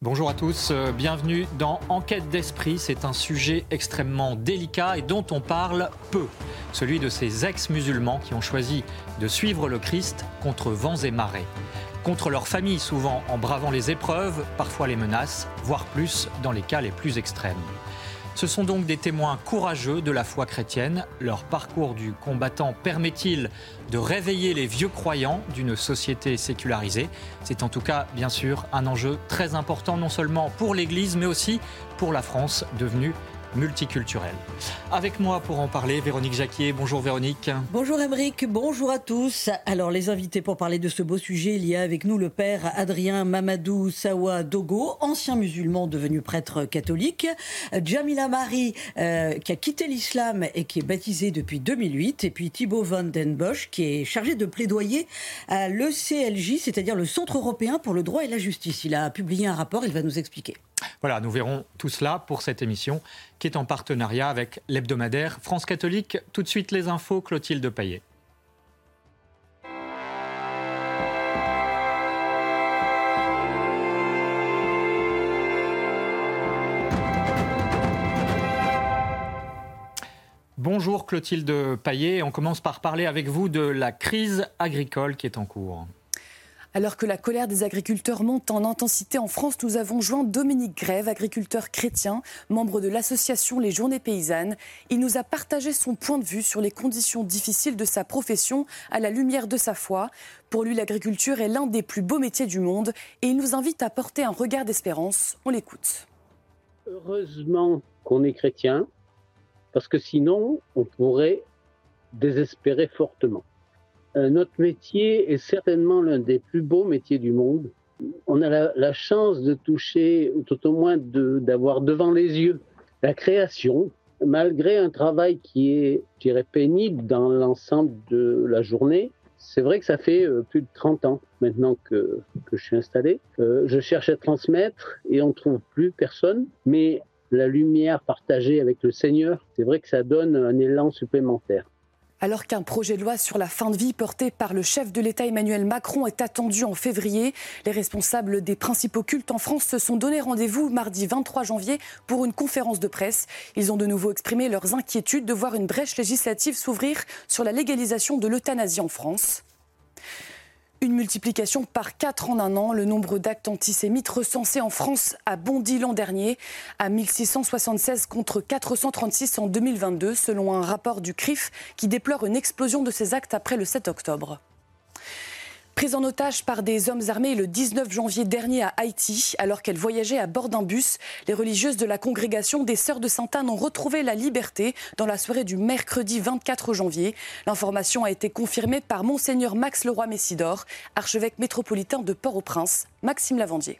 Bonjour à tous, euh, bienvenue dans Enquête d'esprit. C'est un sujet extrêmement délicat et dont on parle peu. Celui de ces ex-musulmans qui ont choisi de suivre le Christ contre vents et marées. Contre leur famille souvent en bravant les épreuves, parfois les menaces, voire plus dans les cas les plus extrêmes. Ce sont donc des témoins courageux de la foi chrétienne. Leur parcours du combattant permet-il de réveiller les vieux croyants d'une société sécularisée? C'est en tout cas, bien sûr, un enjeu très important, non seulement pour l'Église, mais aussi pour la France, devenue multiculturelle. Avec moi pour en parler, Véronique Jacquier. Bonjour Véronique. Bonjour Émeric, bonjour à tous. Alors les invités pour parler de ce beau sujet, il y a avec nous le père Adrien Mamadou Sawa Dogo, ancien musulman devenu prêtre catholique. Jamila Marie, euh, qui a quitté l'islam et qui est baptisé depuis 2008. Et puis Thibaut Van Den Bosch, qui est chargé de plaidoyer à l'ECLJ, c'est-à-dire le Centre européen pour le droit et la justice. Il a publié un rapport, il va nous expliquer. Voilà, nous verrons tout cela pour cette émission qui est en partenariat avec l'hebdomadaire France catholique. Tout de suite les infos, Clotilde Paillet. Bonjour Clotilde Paillet, on commence par parler avec vous de la crise agricole qui est en cours. Alors que la colère des agriculteurs monte en intensité en France, nous avons joint Dominique Grève, agriculteur chrétien, membre de l'association Les Journées Paysannes. Il nous a partagé son point de vue sur les conditions difficiles de sa profession à la lumière de sa foi. Pour lui, l'agriculture est l'un des plus beaux métiers du monde et il nous invite à porter un regard d'espérance. On l'écoute. Heureusement qu'on est chrétien, parce que sinon, on pourrait désespérer fortement. Euh, notre métier est certainement l'un des plus beaux métiers du monde. On a la, chance de toucher, ou tout au moins d'avoir devant les yeux la création, malgré un travail qui est, je dirais, pénible dans l'ensemble de la journée. C'est vrai que ça fait euh, plus de 30 ans maintenant que, je suis installé. Euh, je cherche à transmettre et on ne trouve plus personne, mais la lumière partagée avec le Seigneur, c'est vrai que ça donne un élan supplémentaire. Alors qu'un projet de loi sur la fin de vie porté par le chef de l'État Emmanuel Macron est attendu en février, les responsables des principaux cultes en France se sont donné rendez-vous mardi 23 janvier pour une conférence de presse. Ils ont de nouveau exprimé leurs inquiétudes de voir une brèche législative s'ouvrir sur la légalisation de l'euthanasie en France. Une multiplication par 4 en un an. Le nombre d'actes antisémites recensés en France a bondi l'an dernier à 1676 contre 436 en 2022, selon un rapport du CRIF qui déplore une explosion de ces actes après le 7 octobre. Prise en otage par des hommes armés le 19 janvier dernier à Haïti, alors qu'elles voyageaient à bord d'un bus, les religieuses de la congrégation des Sœurs de Sainte-Anne ont retrouvé la liberté dans la soirée du mercredi 24 janvier. L'information a été confirmée par Monseigneur Max Leroy-Messidor, archevêque métropolitain de Port-au-Prince. Maxime Lavandier.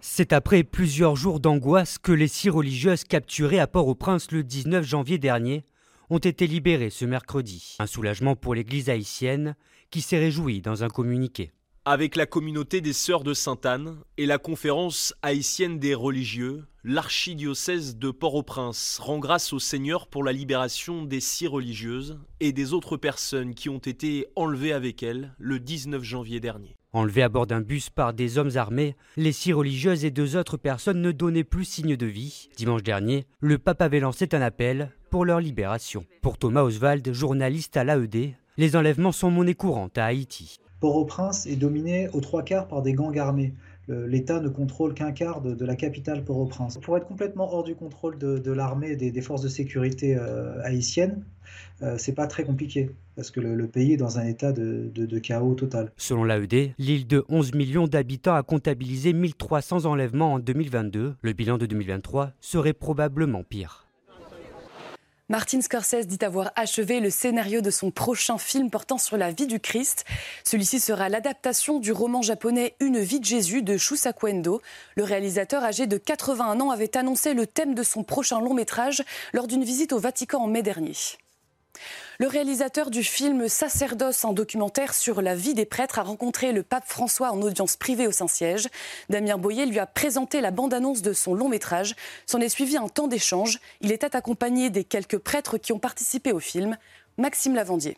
C'est après plusieurs jours d'angoisse que les six religieuses capturées à Port-au-Prince le 19 janvier dernier ont été libérées ce mercredi. Un soulagement pour l'Église haïtienne qui s'est réjoui dans un communiqué. Avec la communauté des Sœurs de Sainte-Anne et la conférence haïtienne des religieux, l'archidiocèse de Port-au-Prince rend grâce au Seigneur pour la libération des six religieuses et des autres personnes qui ont été enlevées avec elles le 19 janvier dernier. Enlevées à bord d'un bus par des hommes armés, les six religieuses et deux autres personnes ne donnaient plus signe de vie. Dimanche dernier, le pape avait lancé un appel pour leur libération. Pour Thomas Oswald, journaliste à l'AED, les enlèvements sont monnaie courante à Haïti. Port-au-Prince est dominé aux trois quarts par des gangs armés. L'État ne contrôle qu'un quart de, la capitale Port-au-Prince. Pour être complètement hors du contrôle de, l'armée et des, forces de sécurité euh, haïtiennes, euh, c'est pas très compliqué parce que le, pays est dans un état de, de chaos total. Selon l'AED, l'île de 11 millions d'habitants a comptabilisé 1300 enlèvements en 2022. Le bilan de 2023 serait probablement pire. Martin Scorsese dit avoir achevé le scénario de son prochain film portant sur la vie du Christ. Celui-ci sera l'adaptation du roman japonais Une vie de Jésus de Shusaku Endo. Le réalisateur âgé de 81 ans avait annoncé le thème de son prochain long métrage lors d'une visite au Vatican en mai dernier. Le réalisateur du film Sacerdoce, en documentaire sur la vie des prêtres, a rencontré le pape François en audience privée au Saint-Siège. Damien Boyer lui a présenté la bande-annonce de son long métrage. S'en est suivi un temps d'échange. Il était accompagné des quelques prêtres qui ont participé au film. Maxime Lavandier.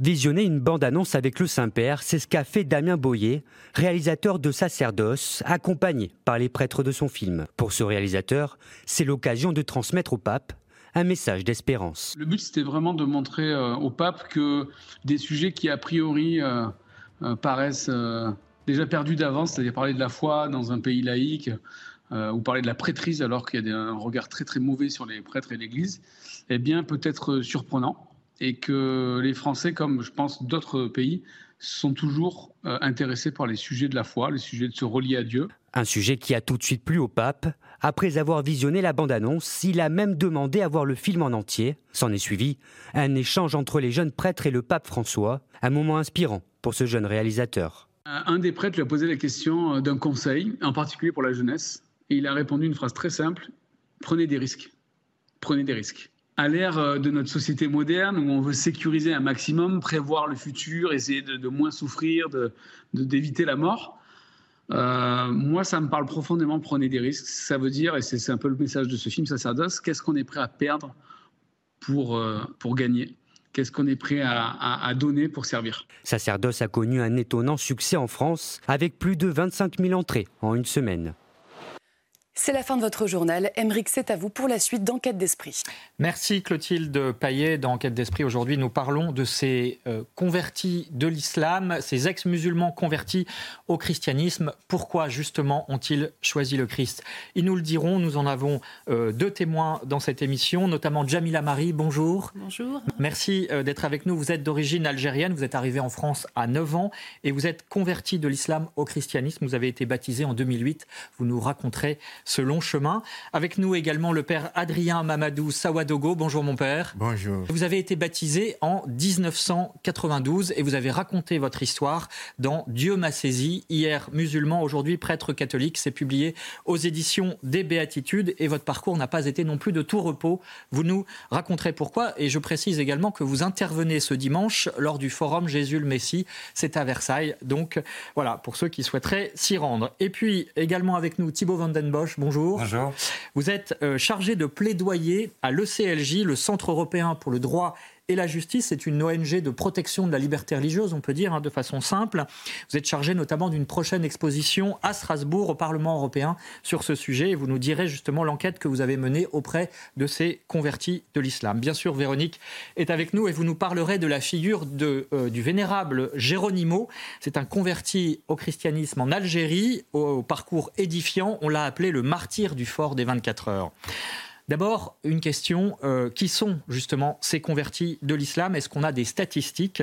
Visionner une bande-annonce avec le Saint-Père, c'est ce qu'a fait Damien Boyer, réalisateur de Sacerdoce, accompagné par les prêtres de son film. Pour ce réalisateur, c'est l'occasion de transmettre au pape un message d'espérance. Le but, c'était vraiment de montrer euh, au pape que des sujets qui, a priori, euh, euh, paraissent déjà perdus d'avance, c'est-à-dire parler de la foi dans un pays laïque, ou parler de la prêtrise alors qu'il y a un regard très très mauvais sur les prêtres et l'Église, eh bien peut être surprenant et que les Français, comme je pense d'autres pays, sont toujours intéressés par les sujets de la foi, les sujets de se relier à Dieu. Un sujet qui a tout de suite plu au pape. Après avoir visionné la bande-annonce, il a même demandé à voir le film en entier. S'en est suivi un échange entre les jeunes prêtres et le pape François, un moment inspirant pour ce jeune réalisateur. Un des prêtres lui a posé la question euh, d'un conseil, en particulier pour la jeunesse, et il a répondu une phrase très simple, prenez des risques. Prenez des risques à l'ère euh, de notre société moderne où on veut sécuriser un maximum, prévoir le futur, essayer de, moins souffrir, d'éviter la mort, euh, moi, ça me parle profondément, prenez des risques. Ça veut dire, et c'est un peu le message de ce film, Sacerdoce, qu'est-ce qu'on est prêt à perdre pour, euh, pour gagner? Qu'est-ce qu'on est prêt à, à, donner pour servir? Sacerdoce a connu un étonnant succès en France, avec plus de 25 000 entrées en une semaine. C'est la fin de votre journal. Emeric, c'est à vous pour la suite d'Enquête d'Esprit. Merci Clotilde Paillet. Dans Enquête d'Esprit, aujourd'hui, nous parlons de ces euh, convertis de l'islam, ces ex-musulmans convertis au christianisme. Pourquoi, justement, ont-ils choisi le Christ? Ils nous le diront. Nous en avons euh, deux témoins dans cette émission, notamment Jamila Marie. Bonjour. Bonjour. Merci euh, d'être avec nous. Vous êtes d'origine algérienne. Vous êtes arrivé en France à 9 ans et vous êtes converti de l'islam au christianisme. Vous avez été baptisé en 2008. Vous nous raconterez ce long chemin. Avec nous également le père Adrien Mamadou Sawadogo. Bonjour mon père. Bonjour. Vous avez été baptisé en 1992 et vous avez raconté votre histoire dans Dieu m'a saisi, hier musulman, aujourd'hui prêtre catholique. C'est publié aux éditions des Béatitudes et votre parcours n'a pas été non plus de tout repos. Vous nous raconterez pourquoi et je précise également que vous intervenez ce dimanche lors du forum Jésus le Messie. C'est à Versailles. Donc voilà, pour ceux qui souhaiteraient s'y rendre. Et puis également avec nous Thibaut Vandenbosch bonjour. Bonjour. Vous êtes euh, chargé de plaidoyer à l'ECLJ, le Centre européen pour le droit et la justice, c'est une ONG de protection de la liberté religieuse, on peut dire hein, de façon simple. Vous êtes chargé notamment d'une prochaine exposition à Strasbourg au Parlement européen sur ce sujet et vous nous direz justement l'enquête que vous avez menée auprès de ces convertis de l'islam. Bien sûr, Véronique est avec nous et vous nous parlerez de la figure de, euh, du vénérable Géronimo. C'est un converti au christianisme en Algérie, au parcours édifiant. On l'a appelé le martyr du fort des 24 heures. D'abord, une question, euh, qui sont justement ces convertis de l'islam? Est-ce qu'on a des statistiques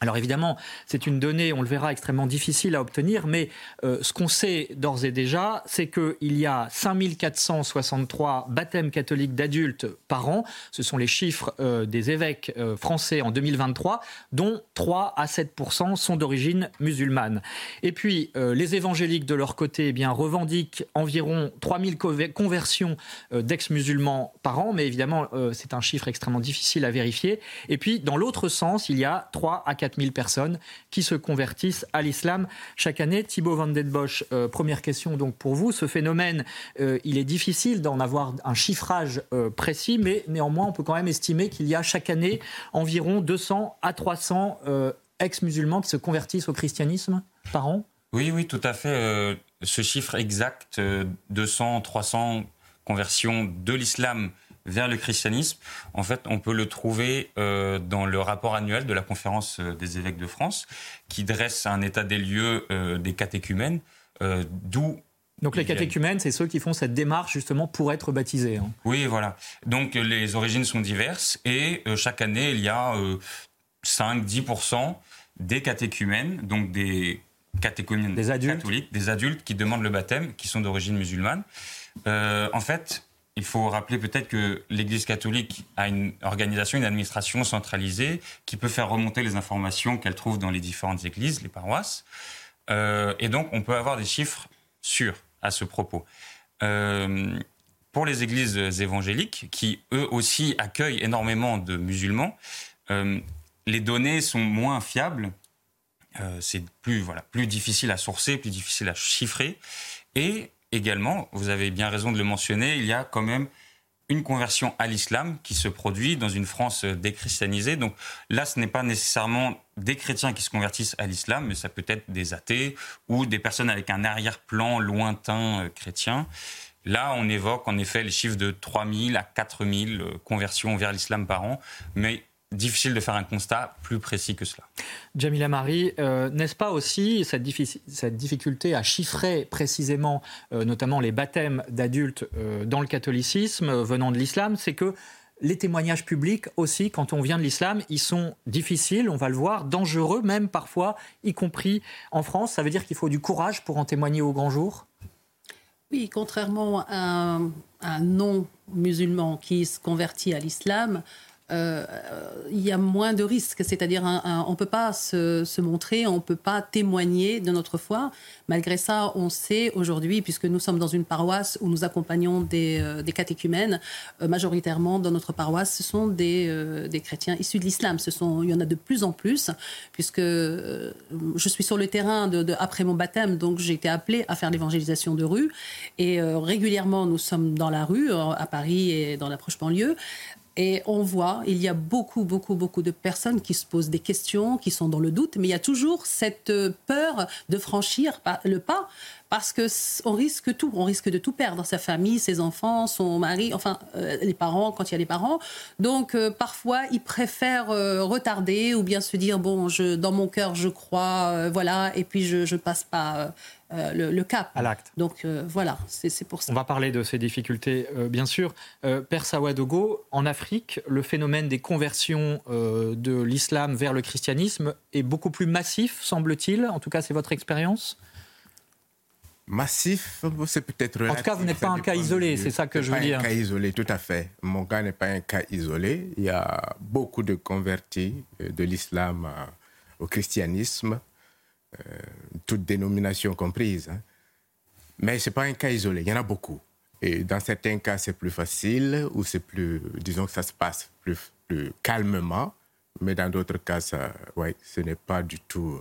alors évidemment, c'est une donnée, on le verra, extrêmement difficile à obtenir, mais euh, ce qu'on sait d'ores et déjà, c'est qu'il y a 5463 baptêmes catholiques d'adultes par an. Ce sont les chiffres euh, des évêques euh, français en 2023, dont 3 à 7 sont d'origine musulmane. Et puis, les évangéliques, de leur côté, eh bien, revendiquent environ 3000 conversions d'ex-musulmans par an, mais évidemment, c'est un chiffre extrêmement difficile à vérifier. Et puis, dans l'autre sens, il y a 3 à 4 4000 personnes qui se convertissent à l'islam chaque année. Thibaut Van Den Bosch, euh, première question donc pour vous. Ce phénomène, euh, il est difficile d'en avoir un chiffrage euh, précis, mais néanmoins, on peut quand même estimer qu'il y a chaque année environ 200 à 300 ex-musulmans qui se convertissent au christianisme par an? Oui, oui, tout à fait. ce chiffre exact, 200, 300 conversions de l'islam vers le christianisme, en fait, on peut le trouver euh, dans le rapport annuel de la conférence euh, des évêques de France, qui dresse un état des lieux euh, des catéchumènes, d'où donc les catéchumènes, c'est ceux qui font cette démarche justement pour être baptisés. Hein. Oui, voilà. Donc les origines sont diverses et chaque année, il y a 5-10% des catéchumènes, donc des catéchumènes des adultes. catholiques, des adultes qui demandent le baptême, qui sont d'origine musulmane. en fait, il faut rappeler peut-être que l'Église catholique a une organisation, une administration centralisée qui peut faire remonter les informations qu'elle trouve dans les différentes églises, les paroisses. Euh, et donc, on peut avoir des chiffres sûrs à ce propos. Euh, pour les églises évangéliques, qui eux aussi accueillent énormément de musulmans, euh, les données sont moins fiables. c'est plus, voilà, plus difficile à sourcer, plus difficile à chiffrer. Et également, vous avez bien raison de le mentionner, il y a quand même une conversion à l'islam qui se produit dans une France déchristianisée. Donc là, ce n'est pas nécessairement des chrétiens qui se convertissent à l'islam, mais ça peut être des athées ou des personnes avec un arrière-plan lointain euh, chrétien. Là, on évoque en effet les chiffres de 3000 à 4000 euh, conversions vers l'islam par an, mais difficile de faire un constat plus précis que cela. Jamila Marie, euh, n'est-ce pas aussi cette, cette, difficulté à chiffrer précisément, euh, notamment les baptêmes d'adultes euh, dans le catholicisme venant de l'islam, c'est que les témoignages publics aussi, quand on vient de l'islam, ils sont difficiles, on va le voir, dangereux même parfois, y compris en France. Ça veut dire qu'il faut du courage pour en témoigner au grand jour? Oui, contrairement à un non-musulman qui se convertit à l'islam, euh, il y a moins de risques. C'est-à-dire, on ne peut pas se, montrer, on ne peut pas témoigner de notre foi. Malgré ça, on sait aujourd'hui, puisque nous sommes dans une paroisse où nous accompagnons des, euh, catéchumènes, euh, majoritairement dans notre paroisse, ce sont des, chrétiens issus de l'islam. Il y en a de plus en plus, puisque je suis sur le terrain après mon baptême, donc j'ai été appelée à faire l'évangélisation de rue. Et régulièrement, nous sommes dans la rue, à Paris et dans l'approche banlieue, et on voit, il y a beaucoup, beaucoup, beaucoup de personnes qui se posent des questions, qui sont dans le doute, mais il y a toujours cette peur de franchir le pas parce que on risque tout, on risque de tout perdre, sa famille, ses enfants, son mari, enfin euh, les parents quand il y a les parents. Donc euh, parfois ils préfèrent euh, retarder ou bien se dire bon, dans mon cœur je crois, voilà, et puis je, je passe pas. Le, cap. À l'acte. Donc voilà, c'est pour ça. On va parler de ces difficultés, bien sûr. Père Sawadogo, en Afrique, le phénomène des conversions de l'islam vers le christianisme est beaucoup plus massif, semble-t-il. En tout cas, c'est votre expérience? Massif, c'est peut-être. En tout cas, vous n'êtes pas un cas isolé, c'est ça que je veux dire. Un cas isolé, tout à fait. Mon cas n'est pas un cas isolé. Il y a beaucoup de convertis euh, de l'islam euh, au christianisme, euh, toutes dénominations comprises. Hein. Mais ce n'est pas un cas isolé, il y en a beaucoup. Et dans certains cas, c'est plus facile ou c'est plus, disons que ça se passe plus, calmement. Mais dans d'autres cas, ça, ouais, ce n'est pas du tout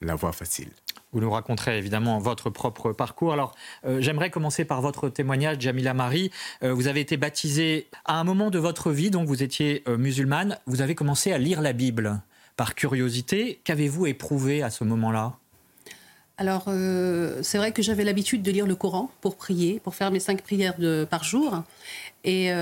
la voie facile. Vous nous raconterez évidemment votre propre parcours. Alors, euh, j'aimerais commencer par votre témoignage, Jamila Marie. Euh, vous avez été baptisée à un moment de votre vie, donc vous étiez euh, musulmane. Vous avez commencé à lire la Bible par curiosité. Qu'avez-vous éprouvé à ce moment-là? Alors, c'est vrai que j'avais l'habitude de lire le Coran pour prier, pour faire mes cinq prières par jour. Et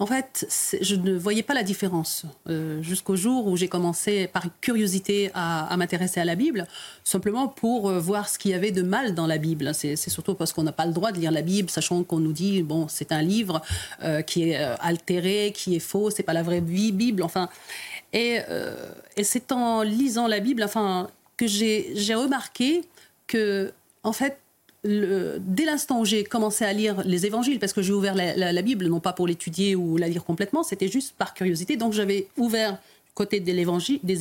en fait, je ne voyais pas la différence euh, jusqu'au jour où j'ai commencé par curiosité à, m'intéresser à la Bible, simplement pour euh, voir ce qu'il y avait de mal dans la Bible. C'est surtout parce qu'on n'a pas le droit de lire la Bible, sachant qu'on nous dit bon, c'est un livre euh, qui est altéré, qui est faux, c'est pas la vraie Bible. Enfin, et, et c'est en lisant la Bible, enfin, que j'ai remarqué que en fait dès l'instant où j'ai commencé à lire les évangiles, parce que j'ai ouvert la, Bible, non pas pour l'étudier ou la lire complètement, c'était juste par curiosité. Donc j'avais ouvert côté des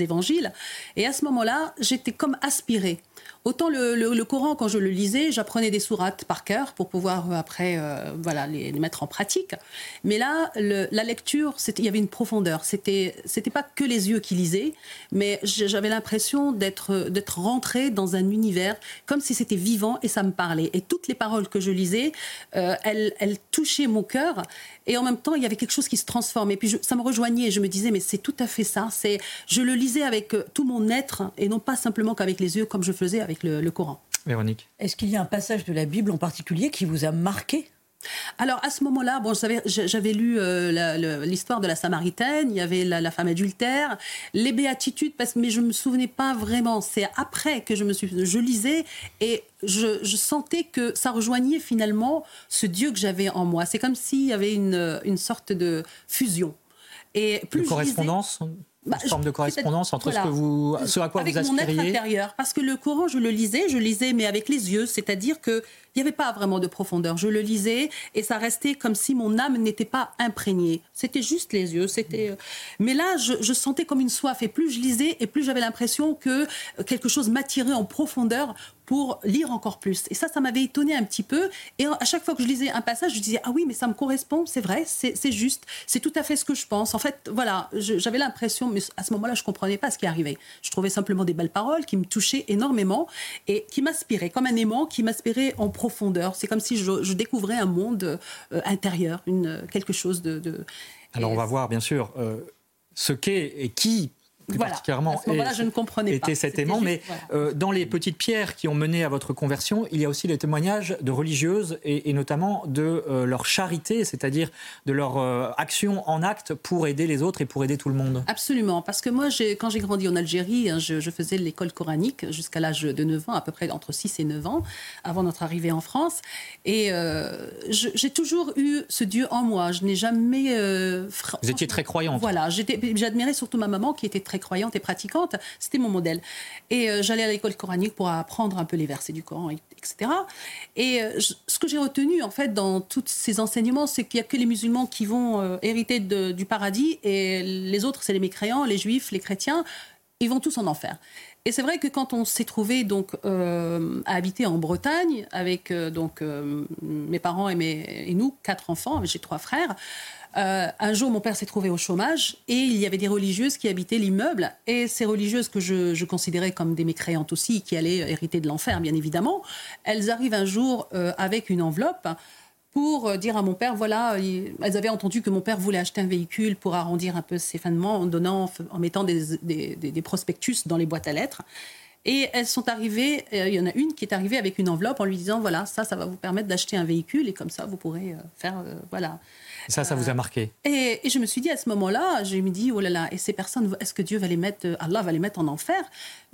évangiles. Et à ce moment-là, j'étais comme aspirée. Autant le, Coran, quand je le lisais, j'apprenais des sourates par cœur pour pouvoir euh, après euh, voilà, les, mettre en pratique. Mais là, la lecture, il y avait une profondeur. C'était c'était pas que les yeux qui lisaient, mais j'avais l'impression d'être d'être rentrée dans un univers comme si c'était vivant et ça me parlait. Et toutes les paroles que je lisais, euh, elles, touchaient mon cœur. Et en même temps, il y avait quelque chose qui se transformait. Et puis ça me rejoignait et je me disais, mais c'est tout à fait ça. C'est, je le lisais avec tout mon être et non pas simplement qu'avec les yeux comme je faisais avec le, Coran. Véronique. Est-ce qu'il y a un passage de la Bible en particulier qui vous a marqué? Alors à ce moment-là, bon, j'avais lu euh, l'histoire de la Samaritaine, il y avait la, femme adultère, les béatitudes, parce, mais je me souvenais pas vraiment. C'est après que je me suis, je lisais et je, sentais que ça rejoignait finalement ce Dieu que j'avais en moi. C'est comme s'il y avait une, une sorte de fusion. Et plus de correspondance bah, une forme de correspondance entre ce, que vous, ce à quoi avec vous aspiriez Avec mon être intérieur. Parce que le Coran, je le lisais, je lisais, mais avec les yeux. C'est-à-dire qu'il n'y avait pas vraiment de profondeur. Je le lisais et ça restait comme si mon âme n'était pas imprégnée. C'était juste les yeux. C'était. Euh, mais là, je, sentais comme une soif. Et plus je lisais, et plus j'avais l'impression que quelque chose m'attirait en profondeur pour lire encore plus. Et ça, ça m'avait étonné un petit peu. Et à chaque fois que je lisais un passage, je disais, ah oui, mais ça me correspond, c'est vrai, c'est juste, c'est tout à fait ce que je pense. En fait, voilà, j'avais l'impression, mais à ce moment-là, je comprenais pas ce qui arrivait. Je trouvais simplement des belles paroles qui me touchaient énormément et qui m'inspiraient, comme un aimant qui m'inspirait en profondeur. C'est comme si je, découvrais un monde euh, intérieur, une, quelque chose de... Alors on va voir, bien sûr, euh, ce qu'est et qui particulièrement je ne comprenais était cet aimant. mais euh, dans les petites pierres qui ont mené à votre conversion, il y a aussi les témoignages de religieuses et, notamment de euh, leur charité, c'est-à-dire de leur euh, action en acte pour aider les autres et pour aider tout le monde. Absolument, parce que moi, quand j'ai grandi en Algérie, hein, je, faisais l'école coranique jusqu'à l'âge de 9 ans, à peu près entre 6 et 9 ans, avant notre arrivée en France. Et j'ai toujours eu ce Dieu en moi. Je n'ai jamais... Vous étiez très croyante. Voilà, j'admirais surtout ma maman qui était très croyante et pratiquante. C'était mon modèle. Et euh, j'allais à l'école coranique pour apprendre un peu les versets du Coran, etc. Et euh, ce que j'ai retenu, en fait, dans tous ces enseignements, c'est qu'il n'y a que les musulmans qui vont euh, hériter du paradis et les autres, c'est les mécréants, les juifs, les chrétiens. Ils vont tous en enfer. Et c'est vrai que quand on s'est trouvé donc à habiter en Bretagne avec donc mes parents et, nous quatre enfants, j'ai trois frères, euh, un jour, mon père s'est trouvé au chômage et il y avait des religieuses qui habitaient l'immeuble. Et ces religieuses que je, considérais comme des mécréantes aussi, qui allaient hériter de l'enfer, bien évidemment, elles arrivent un jour euh, avec une enveloppe pour euh, dire à mon père, voilà, elles avaient entendu que mon père voulait acheter un véhicule pour arrondir un peu ses fins de mois en, donnant, en mettant des, des prospectus dans les boîtes à lettres. Et elles sont arrivées, il y en a une qui est arrivée avec une enveloppe en lui disant, voilà, ça, ça va vous permettre d'acheter un véhicule et comme ça, vous pourrez faire, voilà, ça, ça vous a marqué? et, je me suis dit à ce moment-là, je me dis, oh là là, et ces personnes, est-ce que Dieu va les mettre, Allah va les mettre en enfer?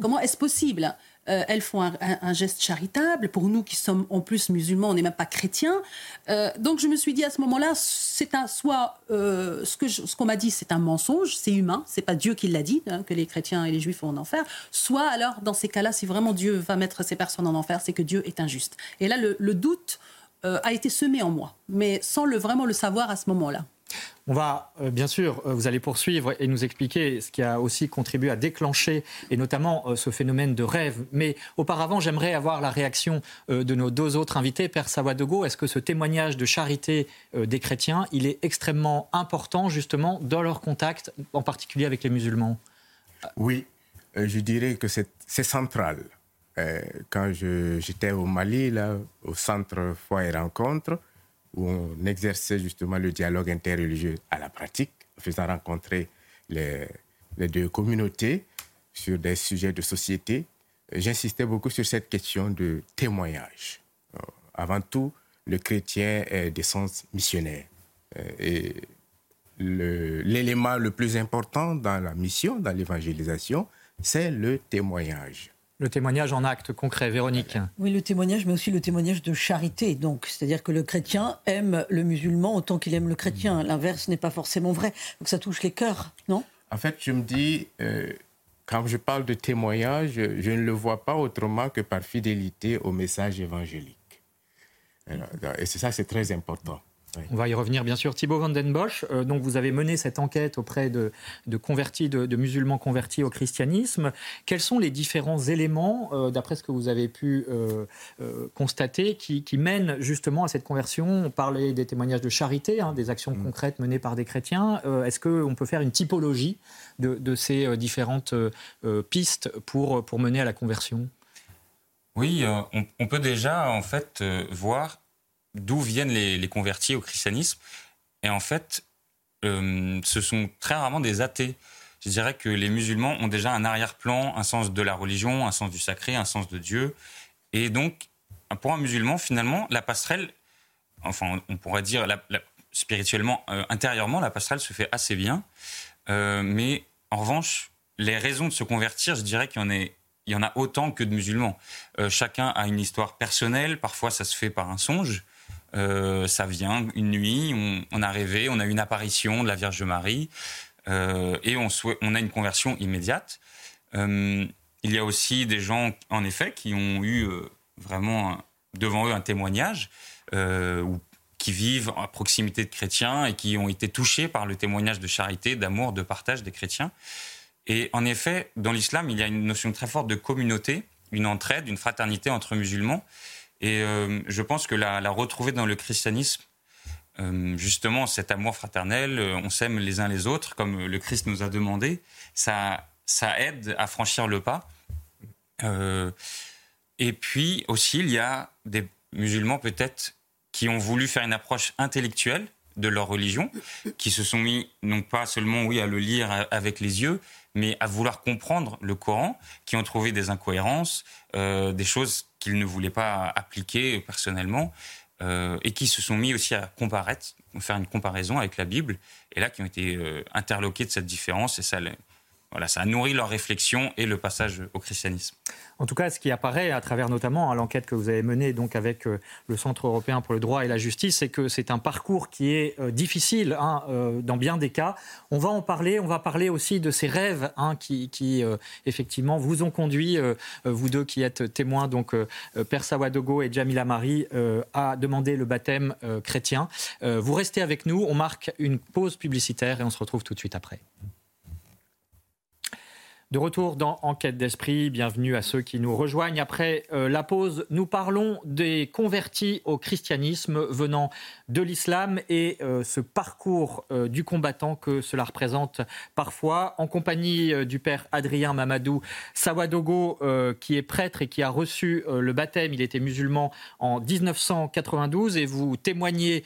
Comment est-ce possible? Euh, elles font un, geste charitable. Pour nous qui sommes en plus musulmans, on n'est même pas chrétiens. Euh, donc je me suis dit à ce moment-là, c'est un soit euh, ce que ce qu'on m'a dit, c'est un mensonge, c'est humain, c'est pas Dieu qui l'a dit hein, que les chrétiens et les juifs vont en enfer. Soit alors dans ces cas-là, si vraiment Dieu va mettre ces personnes en enfer, c'est que Dieu est injuste. Et là, le doute euh, a été semé en moi, mais sans le, vraiment le savoir à ce moment-là. On va, euh, bien sûr, euh, vous allez poursuivre et nous expliquer ce qui a aussi contribué à déclencher, et notamment ce phénomène de rêve. Mais auparavant, j'aimerais avoir la réaction de nos deux autres invités. Père Sawadogo, est-ce que ce témoignage de charité des chrétiens, il est extrêmement important, justement, dans leur contact, en particulier avec les musulmans? Oui, je dirais que c'est central. Euh, quand j'étais au Mali, là, au centre Foi et Rencontre, où on exerçait justement le dialogue interreligieux à la pratique, en faisant rencontrer les, deux communautés sur des sujets de société, j'insistais beaucoup sur cette question de témoignage. Euh, avant tout, le chrétien est d'essence missionnaire. Euh, et l'élément le plus important dans la mission, dans l'évangélisation, c'est le témoignage. Le témoignage en acte concret, Véronique. Oui, le témoignage, mais aussi le témoignage de charité. Donc, c'est-à-dire que le chrétien aime le musulman autant qu'il aime le chrétien. L'inverse n'est pas forcément vrai. Donc, ça touche les cœurs, non? En fait, je me dis, euh, quand je parle de témoignage, je ne le vois pas autrement que par fidélité au message évangélique. Et c'est ça, c'est très important. On va y revenir bien sûr. Thibaut Van Den Bosch, euh, donc vous avez mené cette enquête auprès de, convertis, de, musulmans convertis au christianisme. Quels sont les différents éléments, euh, d'après ce que vous avez pu euh, constater, qui, mènent justement à cette conversion? On parlait des témoignages de charité, hein, des actions mm. concrètes menées par des chrétiens. Est-ce qu'on peut faire une typologie de, ces différentes pistes pour, pour mener à la conversion? Oui, on, peut déjà en fait voir d'où viennent les, convertis au christianisme. Et en fait, euh, ce sont très rarement des athées. Je dirais que les musulmans ont déjà un arrière-plan, un sens de la religion, un sens du sacré, un sens de Dieu. Et donc, pour un musulman, finalement, la passerelle, enfin, on pourrait dire spirituellement, euh, intérieurement, la passerelle se fait assez bien. Euh, mais en revanche, les raisons de se convertir, je dirais qu'il y en a, il y en a autant que de musulmans. chacun a une histoire personnelle, parfois ça se fait par un songe, euh, ça vient une nuit, on, a rêvé, on a eu une apparition de la Vierge Marie euh, et on, a une conversion immédiate. Euh, il y a aussi des gens, en effet, qui ont eu vraiment devant eux un témoignage ou qui vivent à proximité de chrétiens et qui ont été touchés par le témoignage de charité, d'amour, de partage des chrétiens. Et en effet, dans l'islam, il y a une notion très forte de communauté une entraide, une fraternité entre musulmans. Et euh, je pense que la, retrouver dans le christianisme, euh, justement, cet amour fraternel, on s'aime les uns les autres, comme le Christ nous a demandé, ça, ça aide à franchir le pas. et puis aussi, il y a des musulmans peut-être qui ont voulu faire une approche intellectuelle de leur religion, qui se sont mis non pas seulement oui à le lire avec les yeux, mais à vouloir comprendre le Coran, qui ont trouvé des incohérences, euh, des choses qu'ils ne voulaient pas appliquer personnellement, euh, et qui se sont mis aussi à comparaître, faire une comparaison avec la Bible, et là qui ont été euh, interloqués de cette différence, et ça voilà, ça a nourri leur réflexion et le passage au christianisme. En tout cas, ce qui apparaît à travers notamment hein, l'enquête que vous avez menée donc avec euh, le Centre européen pour le droit et la justice, c'est que c'est un parcours qui est euh, difficile hein, euh, dans bien des cas. On va en parler. On va parler aussi de ces rêves hein, qui, effectivement vous ont conduit, vous deux qui êtes témoins, donc Père Sawadogo et Jamila Marie, à demander le baptême chrétien. vous restez avec nous. On marque une pause publicitaire et on se retrouve tout de suite après. De retour dans Enquête d'esprit, bienvenue à ceux qui nous rejoignent. Après euh, la pause, nous parlons des convertis au christianisme venant de l'islam et euh, ce parcours euh, du combattant que cela représente parfois, en compagnie du père Adrien Mamadou Sawadogo, qui est prêtre et qui a reçu le baptême. Il était musulman en 1992 et vous témoignez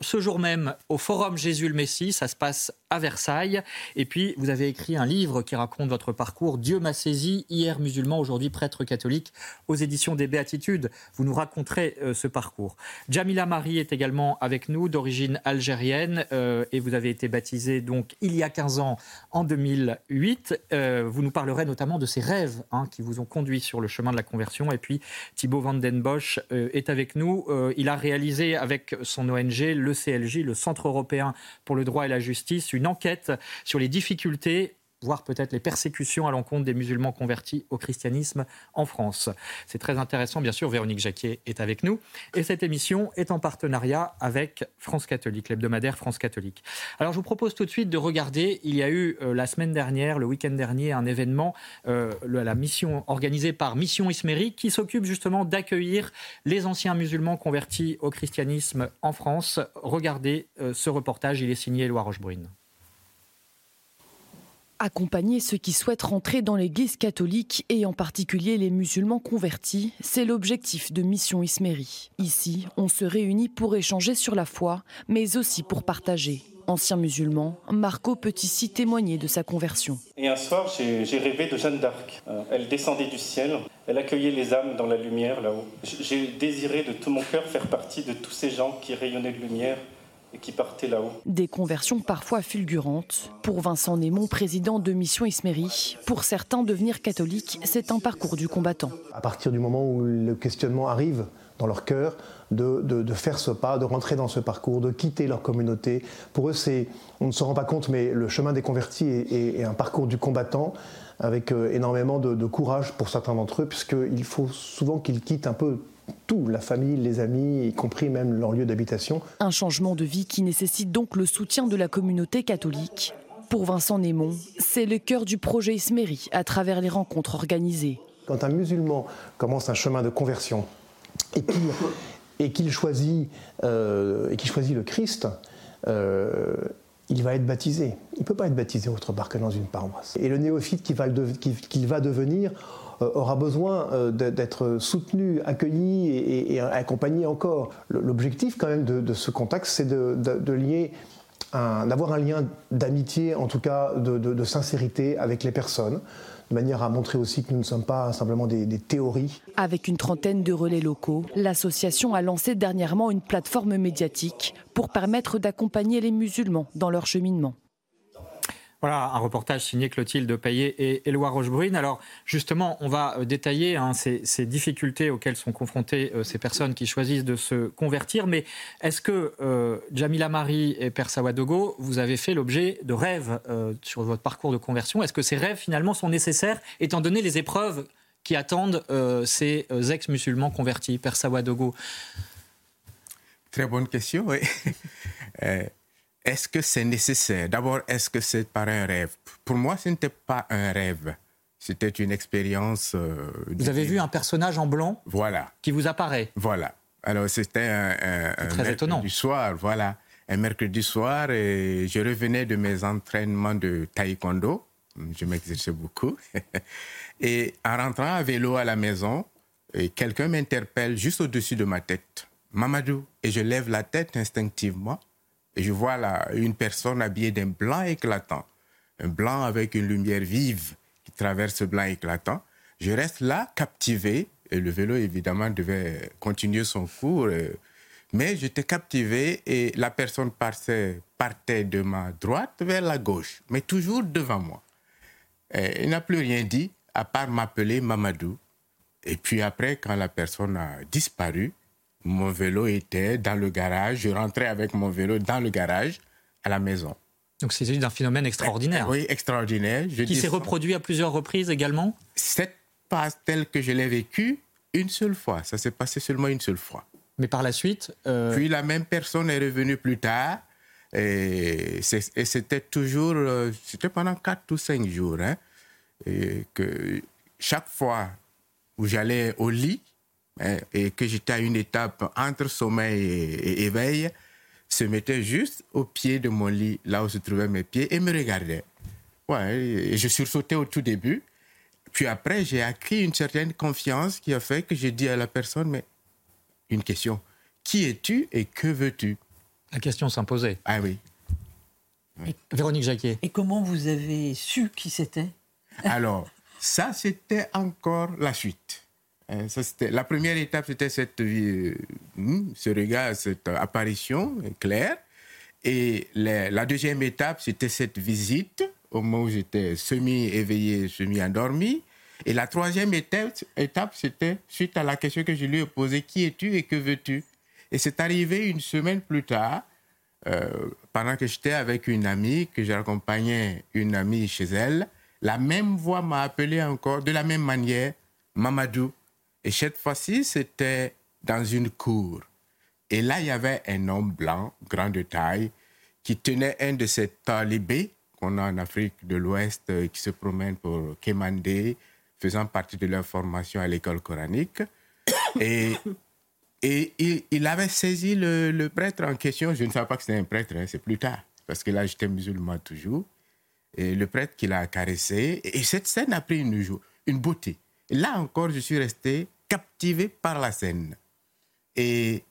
ce jour même au Forum Jésus le Messie. Ça se passe à Versailles. Et puis, vous avez écrit un livre qui raconte votre parcours. Dieu m'a saisi, hier musulman, aujourd'hui prêtre catholique, aux éditions des Béatitudes. Vous nous raconterez euh, ce parcours. Jamila Marie est également avec nous, d'origine algérienne, euh, et vous avez été baptisée donc il y a 15 ans, en 2008. Euh, vous nous parlerez notamment de ces rêves hein, qui vous ont conduit sur le chemin de la conversion. Et puis, Thibaut Van Den Bosch est avec nous. il a réalisé avec son ONG, le CLJ, le Centre européen pour le droit et la justice, une enquête sur les difficultés voire peut-être les persécutions à l'encontre des musulmans convertis au christianisme en France. C'est très intéressant, bien sûr, Véronique Jacquier est avec nous. Et cette émission est en partenariat avec France Catholique, l'hebdomadaire France Catholique. Alors je vous propose tout de suite de regarder, il y a eu euh, la semaine dernière, le week-end dernier, un événement, euh, la mission organisée par Mission Ismérie, qui s'occupe justement d'accueillir les anciens musulmans convertis au christianisme en France. Regardez euh, ce reportage, il est signé Éloi Rochebrune. Accompagner ceux qui souhaitent rentrer dans l'Église catholique et en particulier les musulmans convertis, c'est l'objectif de Mission Ismérie. Ici, on se réunit pour échanger sur la foi, mais aussi pour partager. Ancien musulman, Marco peut ici témoigner de sa conversion. Et un soir, j'ai rêvé de Jeanne d'Arc. Euh, elle descendait du ciel, elle accueillait les âmes dans la lumière là-haut. J'ai désiré de tout mon cœur faire partie de tous ces gens qui rayonnaient de lumière et qui partaient là-haut. Des conversions parfois fulgurantes. Pour Vincent Némon, président de Mission Ismérie, pour certains, devenir catholique, c'est un parcours du combattant. À partir du moment où le questionnement arrive dans leur cœur, de, de, faire ce pas, de rentrer dans ce parcours, de quitter leur communauté. Pour eux, c'est, on ne se rend pas compte, mais le chemin des convertis est, un parcours du combattant avec euh, énormément de, de courage pour certains d'entre eux, puisqu'il faut souvent qu'ils quittent un peu tout, la famille, les amis, y compris même leur lieu d'habitation. Un changement de vie qui nécessite donc le soutien de la communauté catholique. Pour Vincent Némon, c'est le cœur du projet Isméri à travers les rencontres organisées. Quand un musulman commence un chemin de conversion et qu'il choisit, euh, choisit le Christ, euh, il va être baptisé. Il ne peut pas être baptisé autre part que dans une paroisse. Et le néophyte qu'il va, va devenir aura besoin euh, d'être soutenu, accueilli et, accompagné encore. L'objectif quand même de, ce contact, c'est de, lier d'avoir un lien d'amitié, en tout cas de, sincérité avec les personnes, de manière à montrer aussi que nous ne sommes pas simplement des théories. Avec une trentaine de relais locaux, l'association a lancé dernièrement une plateforme médiatique pour permettre d'accompagner les musulmans dans leur cheminement. Voilà, un reportage signé Clotilde Payet et Éloi Rochebrune. Alors, justement, on va euh, détailler hein, ces, difficultés auxquelles sont confrontées euh, ces personnes qui choisissent de se convertir. Mais est-ce que euh, Jamila Marie et Père Sawadogo, vous avez fait l'objet de rêves sur votre parcours de conversion? Est-ce que ces rêves, finalement, sont nécessaires, étant donné les épreuves qui attendent ces ex-musulmans convertis? Père Sawadogo Très bonne question, oui. Est-ce que c'est nécessaire? D'abord, est-ce que c'est par un rêve? Pour moi, ce n'était pas un rêve. C'était une expérience. euh, Vous avez vu un personnage en blanc Voilà. qui vous apparaît. Voilà. Alors, c'était un, un, un très mercredi étonnant. soir, voilà. Un mercredi soir, et je revenais de mes entraînements de taekwondo. Je m'exerçais beaucoup. et en rentrant à vélo à la maison, quelqu'un m'interpelle juste au-dessus de ma tête. Mamadou. Et je lève la tête instinctivement. Et je vois là une personne habillée d'un blanc éclatant. Un blanc avec une lumière vive qui traverse ce blanc éclatant. Je reste là, captivé. Et le vélo, évidemment, devait continuer son cours. euh, Mais j'étais captivé et la personne partait, partait de ma droite vers la gauche, mais toujours devant moi. Et il n'a plus rien dit, à part m'appeler Mamadou. Et puis après, quand la personne a disparu, mon vélo était dans le garage. Je rentrais avec mon vélo dans le garage à la maison. Donc c'est d'un phénomène extraordinaire. Oui, extraordinaire. Je Qui s'est reproduit à plusieurs reprises également? Cette passe telle que je l'ai vécue, une seule fois. Ça s'est passé seulement une seule fois. Mais par la suite. euh, Puis la même personne est revenue plus tard. Et c'était toujours, euh, c'était pendant quatre ou cinq jours, hein, et que chaque fois où j'allais au lit et que j'étais à une étape entre sommeil et, et éveil, se mettait juste au pied de mon lit, là où se trouvaient mes pieds, et me regardait. Ouais, et je sursautais au tout début. Puis après, j'ai acquis une certaine confiance qui a fait que j'ai dit à la personne, mais une question. Qui es-tu et que veux-tu? La question s'imposait. Ah oui. Véronique Jacquet. Et comment vous avez su qui c'était? Alors, ça, c'était encore la suite. Euh, la première étape, c'était cette, euh, hmm, ce regard, cette apparition claire. Et la, deuxième étape, c'était cette visite, au moment où j'étais semi-éveillé, semi-endormi. Et la troisième étape, c'était suite à la question que je lui ai posée, qui es-tu et que veux-tu? Et c'est arrivé une semaine plus tard, euh, pendant que j'étais avec une amie, que j'accompagnais une amie chez elle, la même voix m'a appelé encore de la même manière, Mamadou. Et cette fois-ci, c'était dans une cour. Et là, il y avait un homme blanc, grand de taille, qui tenait un de ces talibés qu'on a en Afrique de l'Ouest, euh, qui se promènent pour quémander, faisant partie de leur formation à l'école coranique. Et, et il, avait saisi le, prêtre en question. Je ne savais pas que c'était un prêtre, hein, c'est plus tard, parce que là, j'étais musulman toujours. Et le prêtre qui l'a caressé. Et cette scène a pris une, une beauté. Là encore, je suis resté captivé par la scène. Et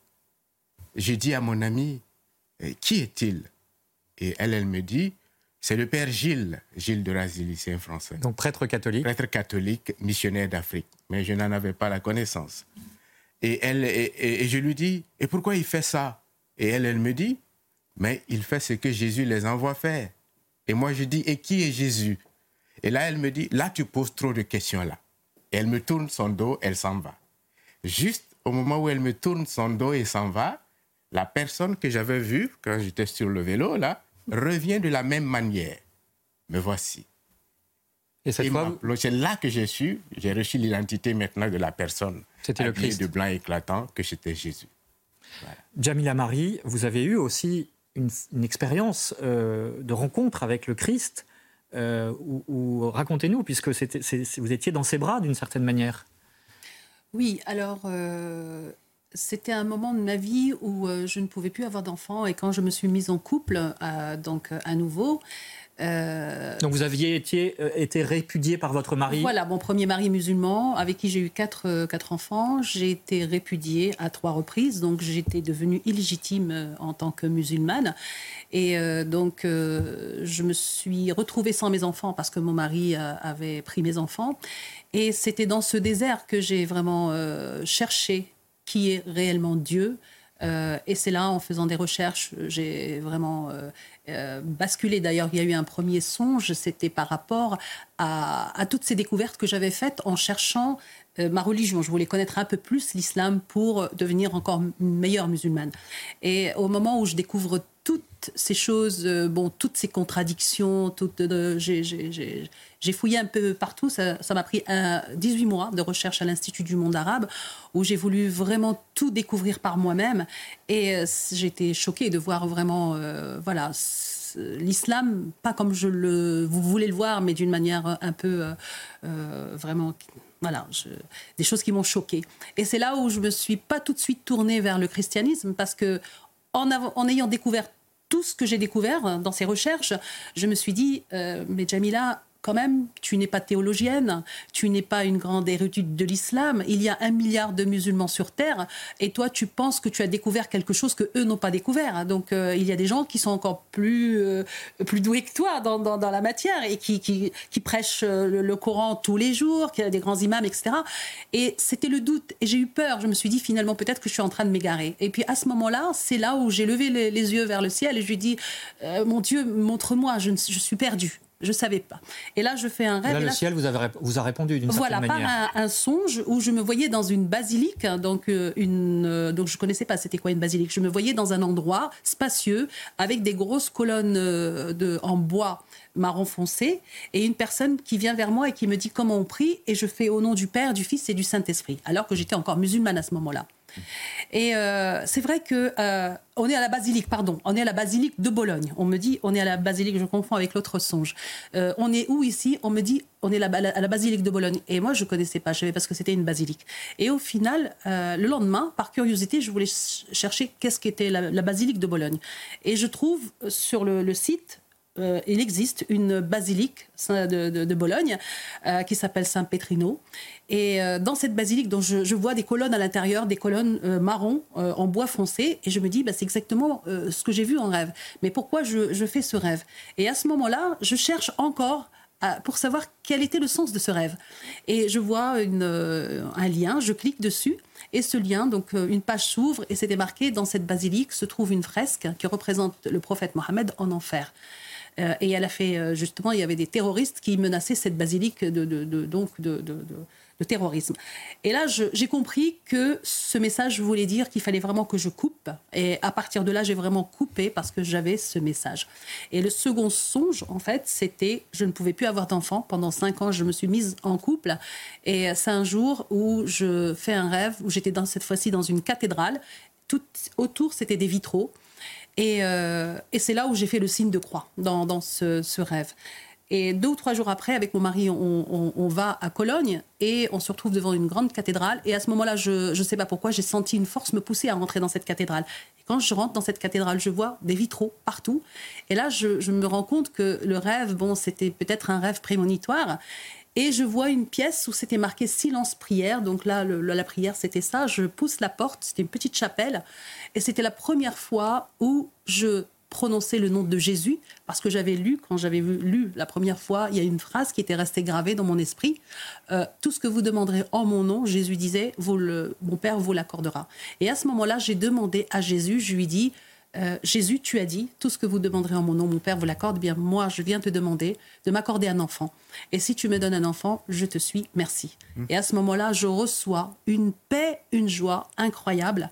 j'ai dit à mon ami, Eh, qui est-il? Et elle, elle me dit, c'est le père Gilles, Gilles de Razilly, lycéen français. Donc prêtre catholique. Prêtre catholique, missionnaire d'Afrique. Mais je n'en avais pas la connaissance. Et, elle, et, et- et je lui dis, et pourquoi il fait ça? Et elle, elle me dit, mais il fait ce que Jésus les envoie faire. Et moi, je dis, et qui est Jésus? Et là, elle me dit, là, tu poses trop de questions là. Elle me tourne son dos, elle s'en va. Juste au moment où elle me tourne son dos et s'en va, la personne que j'avais vue quand j'étais sur le vélo, là, revient de la même manière. Me voici. Et cette fois. C'est là que j'ai su, j'ai reçu l'identité maintenant de la personne. C'était le Christ. de blanc éclatant, que c'était Jésus. Jamila Marie, vous avez eu aussi une, une expérience euh, de rencontre avec le Christ. Euh, ou ou- racontez-nous, puisque vous étiez dans ses bras d'une certaine manière. Oui, alors euh, c'était un moment de ma vie où euh, je ne pouvais plus avoir d'enfants et quand je me suis mise en couple, donc à nouveau. Euh, Donc vous aviez été, euh, été répudié par votre mari. Voilà, mon premier mari musulman, avec qui j'ai eu quatre, euh, quatre enfants. J'ai été répudiée à trois reprises, donc j'étais devenue illégitime en tant que musulmane. Et donc, je me suis retrouvée sans mes enfants parce que mon mari avait pris mes enfants. Et c'était dans ce désert que j'ai vraiment cherché qui est réellement Dieu. Euh, et c'est là, en faisant des recherches, j'ai vraiment euh, euh, basculé. D'ailleurs, il y a eu un premier songe, c'était par rapport à, toutes ces découvertes que j'avais faites en cherchant ma religion. Je voulais connaître un peu plus l'islam pour devenir encore meilleure musulmane. Et au moment où je découvre toutes ces choses, bon, toutes ces contradictions, toutes, euh, j'ai fouillé un peu partout. Ça m'a pris 18 mois de recherche à l'Institut du monde arabe, où j'ai voulu vraiment tout découvrir par moi-même. Et euh, été choquée de voir vraiment, voilà, l'islam, pas comme je le, vous voulez le voir, mais d'une manière un peu vraiment voilà, des choses qui m'ont choquée. Et c'est là où je me suis pas tout de suite tournée vers le christianisme parce que en, ayant découvert tout ce que j'ai découvert dans ces recherches, je me suis dit, euh, mais Jamila, quand même, tu n'es pas théologienne, tu n'es pas une grande érudite de l'islam. Il y a un milliard de musulmans sur Terre, et toi, tu penses que tu as découvert quelque chose que eux n'ont pas découvert. Donc, euh, il y a des gens qui sont encore plus, euh, plus doués que toi dans, dans, la matière et qui, qui, prêchent euh, le, Coran tous les jours, qui a des grands imams, etc. Et c'était le doute, et j'ai eu peur. Je me suis dit, finalement, peut-être que je suis en train de m'égarer. Et puis, à ce moment-là, c'est là où j'ai levé les, yeux vers le ciel et je lui ai dit, mon Dieu, montre-moi, je, suis perdu. Je savais pas. Et là, je fais un rêve. Là, le ciel vous, avez, vous a répondu d'une certaine manière. Voilà, par un, songe où je me voyais dans une basilique. Donc, euh, une, euh, donc je connaissais pas c'était quoi une basilique. Je me voyais dans un endroit spacieux avec des grosses colonnes euh, de, en bois marron foncé et une personne qui vient vers moi et qui me dit comment on prie et je fais au nom du Père, du Fils et du Saint-Esprit. Alors que j'étais encore musulmane à ce moment-là. Et euh, c'est vrai que euh, on est à la basilique, pardon, on est à la basilique de Bologne. On me dit, on est à la basilique, je confonds avec l'autre songe. Euh, on est où ici? On me dit, on est à la basilique de Bologne. Et moi, je connaissais pas, je savais parce que c'était une basilique. Et au final, le lendemain, par curiosité, je voulais chercher qu'est-ce qu'était la, basilique de Bologne. Et je trouve sur le site euh, il existe une basilique de, Bologne euh, qui s'appelle Saint-Pétrino. Et euh, dans cette basilique, dont je, vois des colonnes à l'intérieur, des colonnes marron en bois foncé, et je me dis, bah, c'est exactement ce que j'ai vu en rêve. Mais pourquoi je, fais ce rêve? Et à ce moment-là, je cherche encore pour savoir quel était le sens de ce rêve. Et je vois un lien, je clique dessus. Et ce lien, donc une page s'ouvre et c'était marqué dans cette basilique se trouve une fresque qui représente le prophète Mohammed en enfer. Euh, et elle a fait, euh, justement, il y avait des terroristes qui menaçaient cette basilique de, donc de, terrorisme. Et là, j'ai compris que ce message voulait dire qu'il fallait vraiment que je coupe. Et à partir de là, j'ai vraiment coupé parce que j'avais ce message. Et le second songe, en fait, c'était je ne pouvais plus avoir d'enfant. Pendant cinq ans, je me suis mise en couple. Et c'est un jour où je fais un rêve, où j'étais cette fois-ci dans une cathédrale. Tout autour, c'était des vitraux. Euh, et, c'est là où j'ai fait le signe de croix, dans, ce, rêve. Et deux ou trois jours après, avec mon mari, on, va à Cologne et on se retrouve devant une grande cathédrale. Et à ce moment-là, je ne sais pas pourquoi, j'ai senti une force me pousser à rentrer dans cette cathédrale. Et quand je rentre dans cette cathédrale, je vois des vitraux partout. Et là, je, je me rends compte que le rêve, bon, c'était peut-être un rêve prémonitoire. Et je vois une pièce où c'était marqué silence prière. Donc là, la prière, c'était ça. Je pousse la porte, c'était une petite chapelle. Et c'était la première fois où je prononçais le nom de Jésus, parce que j'avais lu, quand j'avais lu la première fois, il y a une phrase qui était restée gravée dans mon esprit. Euh, Tout ce que vous demanderez en mon nom, Jésus disait, vous le, mon Père vous l'accordera. Et à ce moment-là, j'ai demandé à Jésus, je lui dis, euh, Jésus, tu as dit, tout ce que vous demanderez en mon nom, mon Père vous l'accorde. Eh bien, moi, je viens te demander de m'accorder un enfant. Et si tu me donnes un enfant, je te suis, merci. Mmh. Et à ce moment-là, je reçois une paix, une joie incroyable.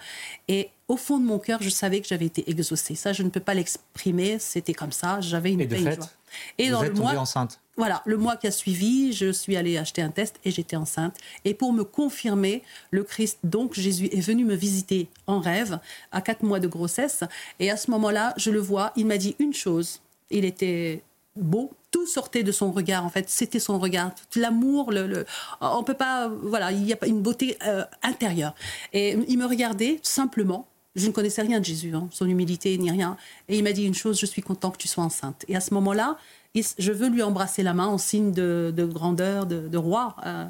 Et au fond de mon cœur, je savais que j'avais été exaucée. Ça, je ne peux pas l'exprimer. C'était comme ça. J'avais une paix, une joie. Et dans le mois, enceinte. Voilà, le mois qui a suivi, je suis allée acheter un test et j'étais enceinte. Et pour me confirmer, le Christ, donc Jésus, est venu me visiter en rêve à quatre mois de grossesse. Et à ce moment-là, je le vois, il m'a dit une chose. Il était beau, tout sortait de son regard en fait c'était son regard l'amour le, le, on peut pas voilà il y a une beauté euh, intérieure et il me regardait simplement je ne connaissais rien de Jésus, hein, son humilité ni rien. Et il m'a dit une chose, je suis content que tu sois enceinte. Et à ce moment-là, je veux lui embrasser la main en signe de, grandeur, de, roi. Euh,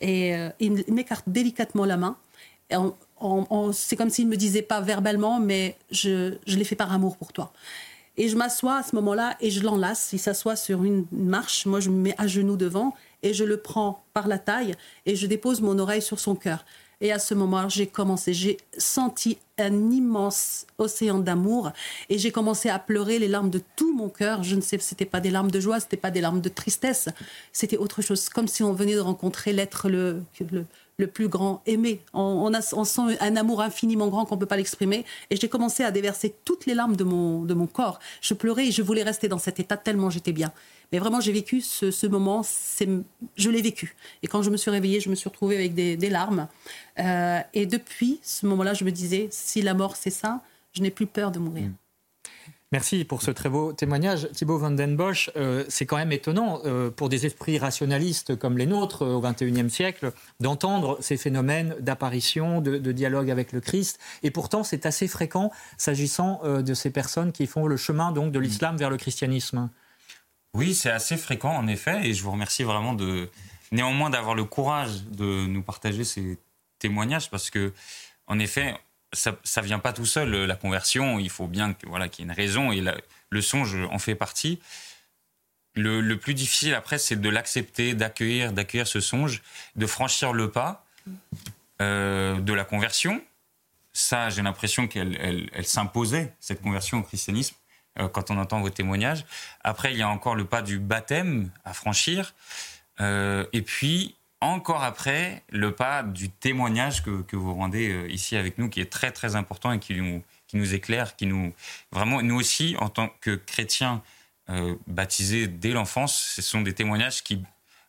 et euh, il m'écarte délicatement la main. c'est comme s'il ne me disait pas verbalement, mais je, je l'ai fait par amour pour toi. Et je m'assois à ce moment-là et je l'enlace. Il s'assoit sur une marche. Moi, je me mets à genoux devant et je le prends par la taille et je dépose mon oreille sur son cœur. Et à ce moment, j'ai commencé, j'ai senti un immense océan d'amour et j'ai commencé à pleurer les larmes de tout mon cœur. Je ne sais, c'était pas des larmes de joie, c'était pas des larmes de tristesse, c'était autre chose, comme si on venait de rencontrer l'être le, plus grand aimé. On, sent un amour infiniment grand qu'on peut pas l'exprimer et j'ai commencé à déverser toutes les larmes de mon, corps. Je pleurais et je voulais rester dans cet état tellement j'étais bien. Mais vraiment, j'ai vécu ce, moment, je l'ai vécu. Et quand je me suis réveillée, je me suis retrouvée avec des, larmes. Euh, et depuis ce moment-là, je me disais, si la mort c'est ça, je n'ai plus peur de mourir. Merci pour ce très beau témoignage. Thibaut Van Den Bosch, euh, c'est quand même étonnant euh, pour des esprits rationalistes comme les nôtres au XXIe siècle d'entendre ces phénomènes d'apparition, de, de, dialogue avec le Christ. Et pourtant, c'est assez fréquent s'agissant de ces personnes qui font le chemin donc de l'islam vers le christianisme. Oui, c'est assez fréquent en effet, et je vous remercie vraiment de néanmoins d'avoir le courage de nous partager ces témoignages parce que en effet, ça, ça vient pas tout seul la conversion. Il faut bien voilà qu'il y ait une raison et le songe en fait partie. Le, plus difficile après, c'est de l'accepter, d'accueillir, d'accueillir ce songe, de franchir le pas euh, de la conversion. Ça, j'ai l'impression qu'elle s'imposait cette conversion au christianisme euh, quand on entend vos témoignages. Après, il y a encore le pas du baptême à franchir. Euh, et puis, encore après, le pas du témoignage que, que, vous rendez euh, ici avec nous, qui est très très important et qui nous, qui nous éclaire, qui nous vraiment nous aussi en tant que chrétiens baptisés dès l'enfance, ce sont des témoignages qui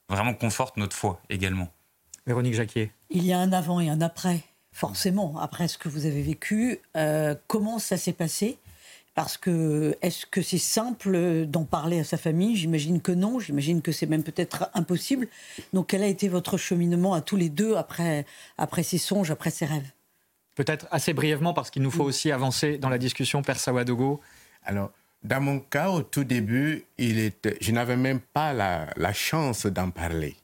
vraiment confortent notre foi également. Véronique Jacquier. Il y a un avant et un après, forcément, après ce que vous avez vécu. comment ça s'est passé? Parce que est-ce que c'est simple d'en parler à sa famille? J'imagine que non. J'imagine que c'est même peut-être impossible. Donc, quel a été votre cheminement à tous les deux après, après ces songes, après ces rêves? Peut-être assez brièvement, parce qu'il nous faut aussi avancer dans la discussion, Père Sawadogo. Alors, dans mon cas, au tout début, il était, je n'avais même pas la, la chance d'en parler.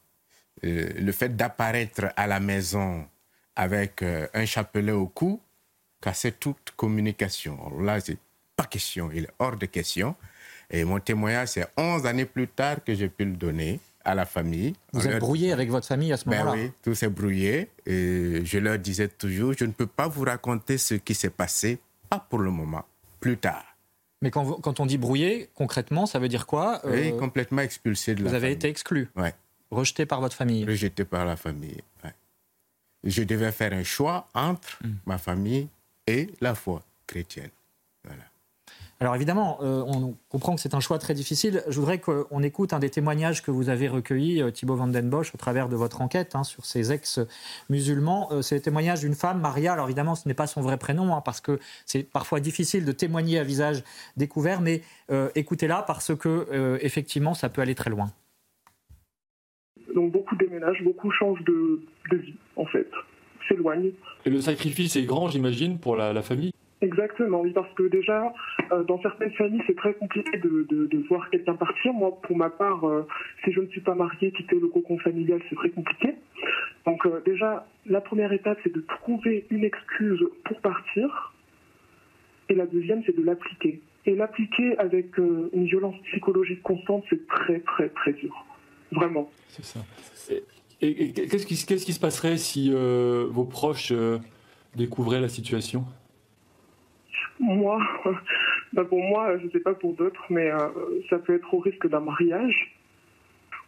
Euh, le fait d'apparaître à la maison avec euh, un chapelet au cou cassait toute communication. là, c'est pas question, il est hors de question. Et mon témoignage, c'est 11 années plus tard que j'ai pu le donner à la famille. Vous êtes brouillé avec votre famille à ce ben moment-là? Oui, tout s'est brouillé. Et je leur disais toujours, je ne peux pas vous raconter ce qui s'est passé, pas pour le moment, plus tard. Mais quand, quand on dit brouillé, concrètement, ça veut dire quoi? Oui, euh, complètement expulsé de la famille. Vous avez été exclu? Oui. Rejeté par votre famille? Rejeté par la famille, ouais. Je devais faire un choix entre hmm. ma famille et la foi chrétienne. Alors évidemment, euh, on comprend que c'est un choix très difficile. Je voudrais qu'on écoute un des témoignages que vous avez recueillis, euh, Thibaut Van Den Bosch, au travers de votre enquête hein, sur ces ex-musulmans. Euh, c'est le témoignage d'une femme, Maria. Alors évidemment, ce n'est pas son vrai prénom, hein, parce que c'est parfois difficile de témoigner à visage découvert, mais écoutez-la parce que effectivement, ça peut aller très loin. Donc beaucoup déménagent, beaucoup changent de, vie, en fait, s'éloignent. Et le sacrifice est grand, j'imagine, pour la famille? Exactement, oui, parce que déjà, euh, dans certaines familles, c'est très compliqué de, de, voir quelqu'un partir. Moi, pour ma part, euh, si je ne suis pas mariée, quitter le cocon familial, c'est très compliqué. Donc euh, déjà, la première étape, c'est de trouver une excuse pour partir. Et la deuxième, c'est de l'appliquer. Et l'appliquer avec une violence psychologique constante, c'est très, très, très dur. Vraiment. C'est ça. Et, qu'est-ce qui, qui, se passerait si vos proches découvraient la situation? Moi, bah, pour moi, je ne sais pas pour d'autres, mais euh, ça peut être au risque d'un mariage,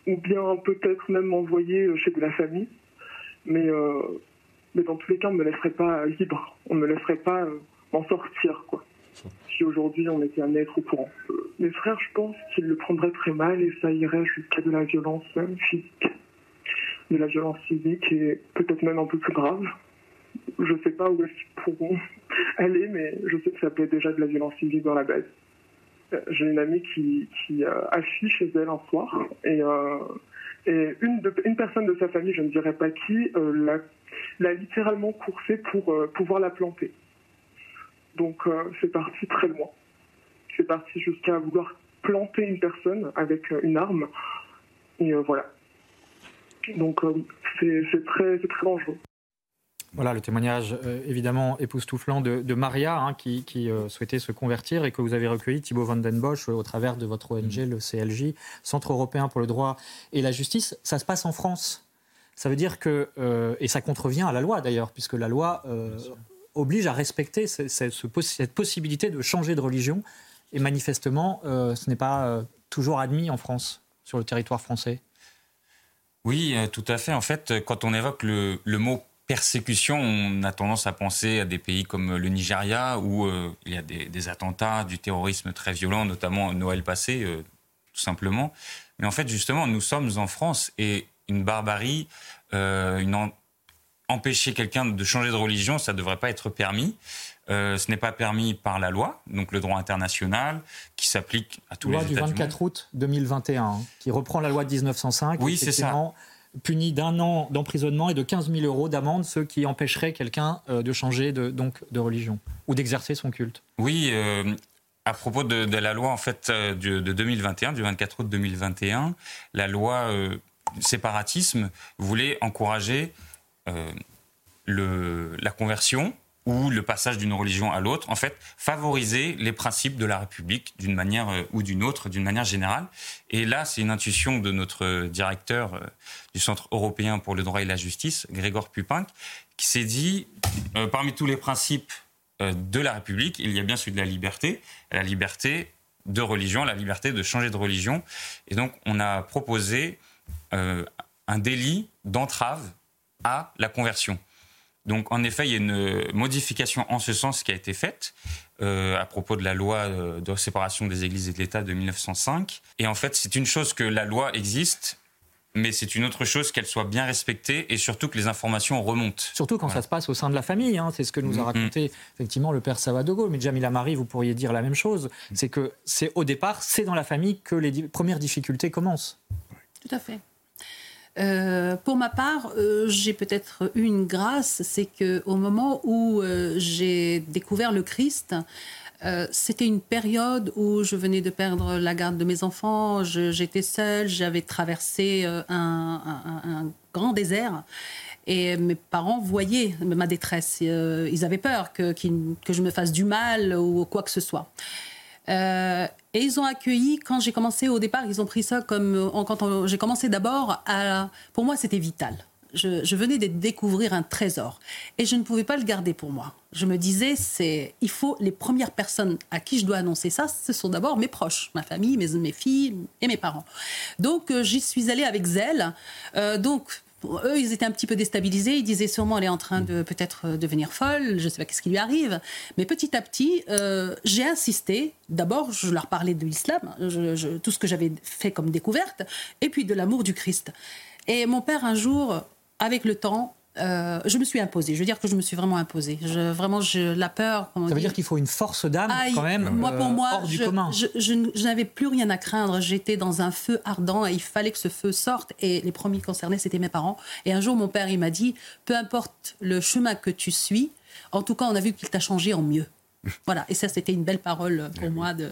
ou bien peut-être même m'envoyer chez de la famille. Mais, euh, mais dans tous les cas, on ne me laisserait pas libre, on ne me laisserait pas euh, m'en sortir, quoi. Si aujourd'hui on était à être au courant. Mes frères, je pense qu'ils le prendraient très mal et ça irait jusqu'à de la violence physique, de la violence physique et peut-être même un peu plus grave je sais pas où ils pourront aller, mais je sais que ça peut être déjà de la violence physique dans la base. Euh, j'ai une amie qui, qui euh, chez elle un soir et, euh, une, personne de sa famille, je ne dirais pas qui, l'a littéralement coursée pour pouvoir la planter. Donc c'est parti très loin. C'est parti jusqu'à vouloir planter une personne avec une arme. Et voilà. Donc c'est très, très dangereux. Voilà le témoignage euh, évidemment époustouflant de, Maria hein, qui, euh, souhaitait se convertir et que vous avez recueilli, Thibaut Van Den Bosch, euh, au travers de votre ONG, le CLJ, Centre européen pour le droit et la justice. Ça se passe en France. Ça veut dire que, et ça contrevient à la loi d'ailleurs, puisque la loi oblige à respecter cette possibilité de changer de religion. Et manifestement, ce n'est pas toujours admis en France, sur le territoire français. Oui, tout à fait. En fait, quand on évoque le, le mot persécution, on a tendance à penser à des pays comme le Nigeria où euh, il y a des, attentats, du terrorisme très violent, notamment Noël passé, euh, tout simplement. Mais en fait, justement, nous sommes en France et une barbarie, euh, une empêcher quelqu'un de changer de religion, ça ne devrait pas être permis. ce n'est pas permis par la loi, donc le droit international qui s'applique à tous les États du 24 août 2021, hein, qui reprend la loi de 1905. Oui, c'est ça puni d'un an d'emprisonnement et de 15 000 euros d'amende, ce qui empêcherait quelqu'un euh, de changer de, donc, de religion ou d'exercer son culte. Oui, euh, à propos de, la loi en fait euh, de, 2021, du 24 août 2021, la loi séparatisme voulait encourager le, la conversion ou le passage d'une religion à l'autre, en fait, favoriser les principes de la République d'une manière euh, ou d'une autre, d'une manière générale. Et là, c'est une intuition de notre directeur euh, du Centre européen pour le droit et la justice, Grégor Pupin, qui s'est dit, euh, parmi tous les principes de la République, il y a bien celui de la liberté, la liberté de religion, la liberté de changer de religion. Et donc, on a proposé un délit d'entrave à la conversion. Donc en effet, il y a une modification en ce sens qui a été faite euh, à propos de la loi euh, de séparation des églises et de l'État de 1905. Et en fait, c'est une chose que la loi existe, mais c'est une autre chose qu'elle soit bien respectée et surtout que les informations remontent. Surtout quand ça se passe au sein de la famille, hein. c'est ce que nous a mm-hmm. raconté effectivement le père Savadogo. Mais Jamila Marie, vous pourriez dire la même chose. C'est que c'est au départ, c'est dans la famille que les premières difficultés commencent. Tout à fait. Euh, pour ma part, euh, j'ai peut-être eu une grâce, c'est que au moment où euh, j'ai découvert le Christ, c'était une période où je venais de perdre la garde de mes enfants, j'étais seule, j'avais traversé un, grand désert. Et mes parents voyaient ma détresse. ils avaient peur que, que, je me fasse du mal ou quoi que ce soit. Euh, et ils ont accueilli, quand j'ai commencé au départ, ils ont pris ça comme. Euh, quand j'ai commencé d'abord, pour moi, c'était vital. Je, venais de découvrir un trésor et je ne pouvais pas le garder pour moi. Je me disais, c'est, il faut les premières personnes à qui je dois annoncer ça, ce sont d'abord mes proches, ma famille, mes, filles et mes parents. Donc euh, j'y suis allée avec zèle. donc eux, ils étaient un petit peu déstabilisés. Ils disaient sûrement elle est en train de peut-être euh, devenir folle. Je ne sais pas qu'est-ce qui lui arrive. Mais petit à petit, euh, j'ai insisté. D'abord, je leur parlais de l'islam, tout ce que j'avais fait comme découverte, et puis de l'amour du Christ. Et mon père, un jour, avec le temps, euh, je me suis imposée. Je veux dire que je me suis vraiment imposée. Je, vraiment, je, la peur. Ça veut dire qu'il faut une force d'âme quand même. Moi, pour moi, hors du commun. Je, n'avais plus rien à craindre. J'étais dans un feu ardent et il fallait que ce feu sorte. Et les premiers concernés, c'était mes parents. Et un jour, mon père, il m'a dit peu importe le chemin que tu suis, en tout cas, on a vu qu'il t'a changé en mieux. voilà. Et ça, c'était une belle parole pour moi de.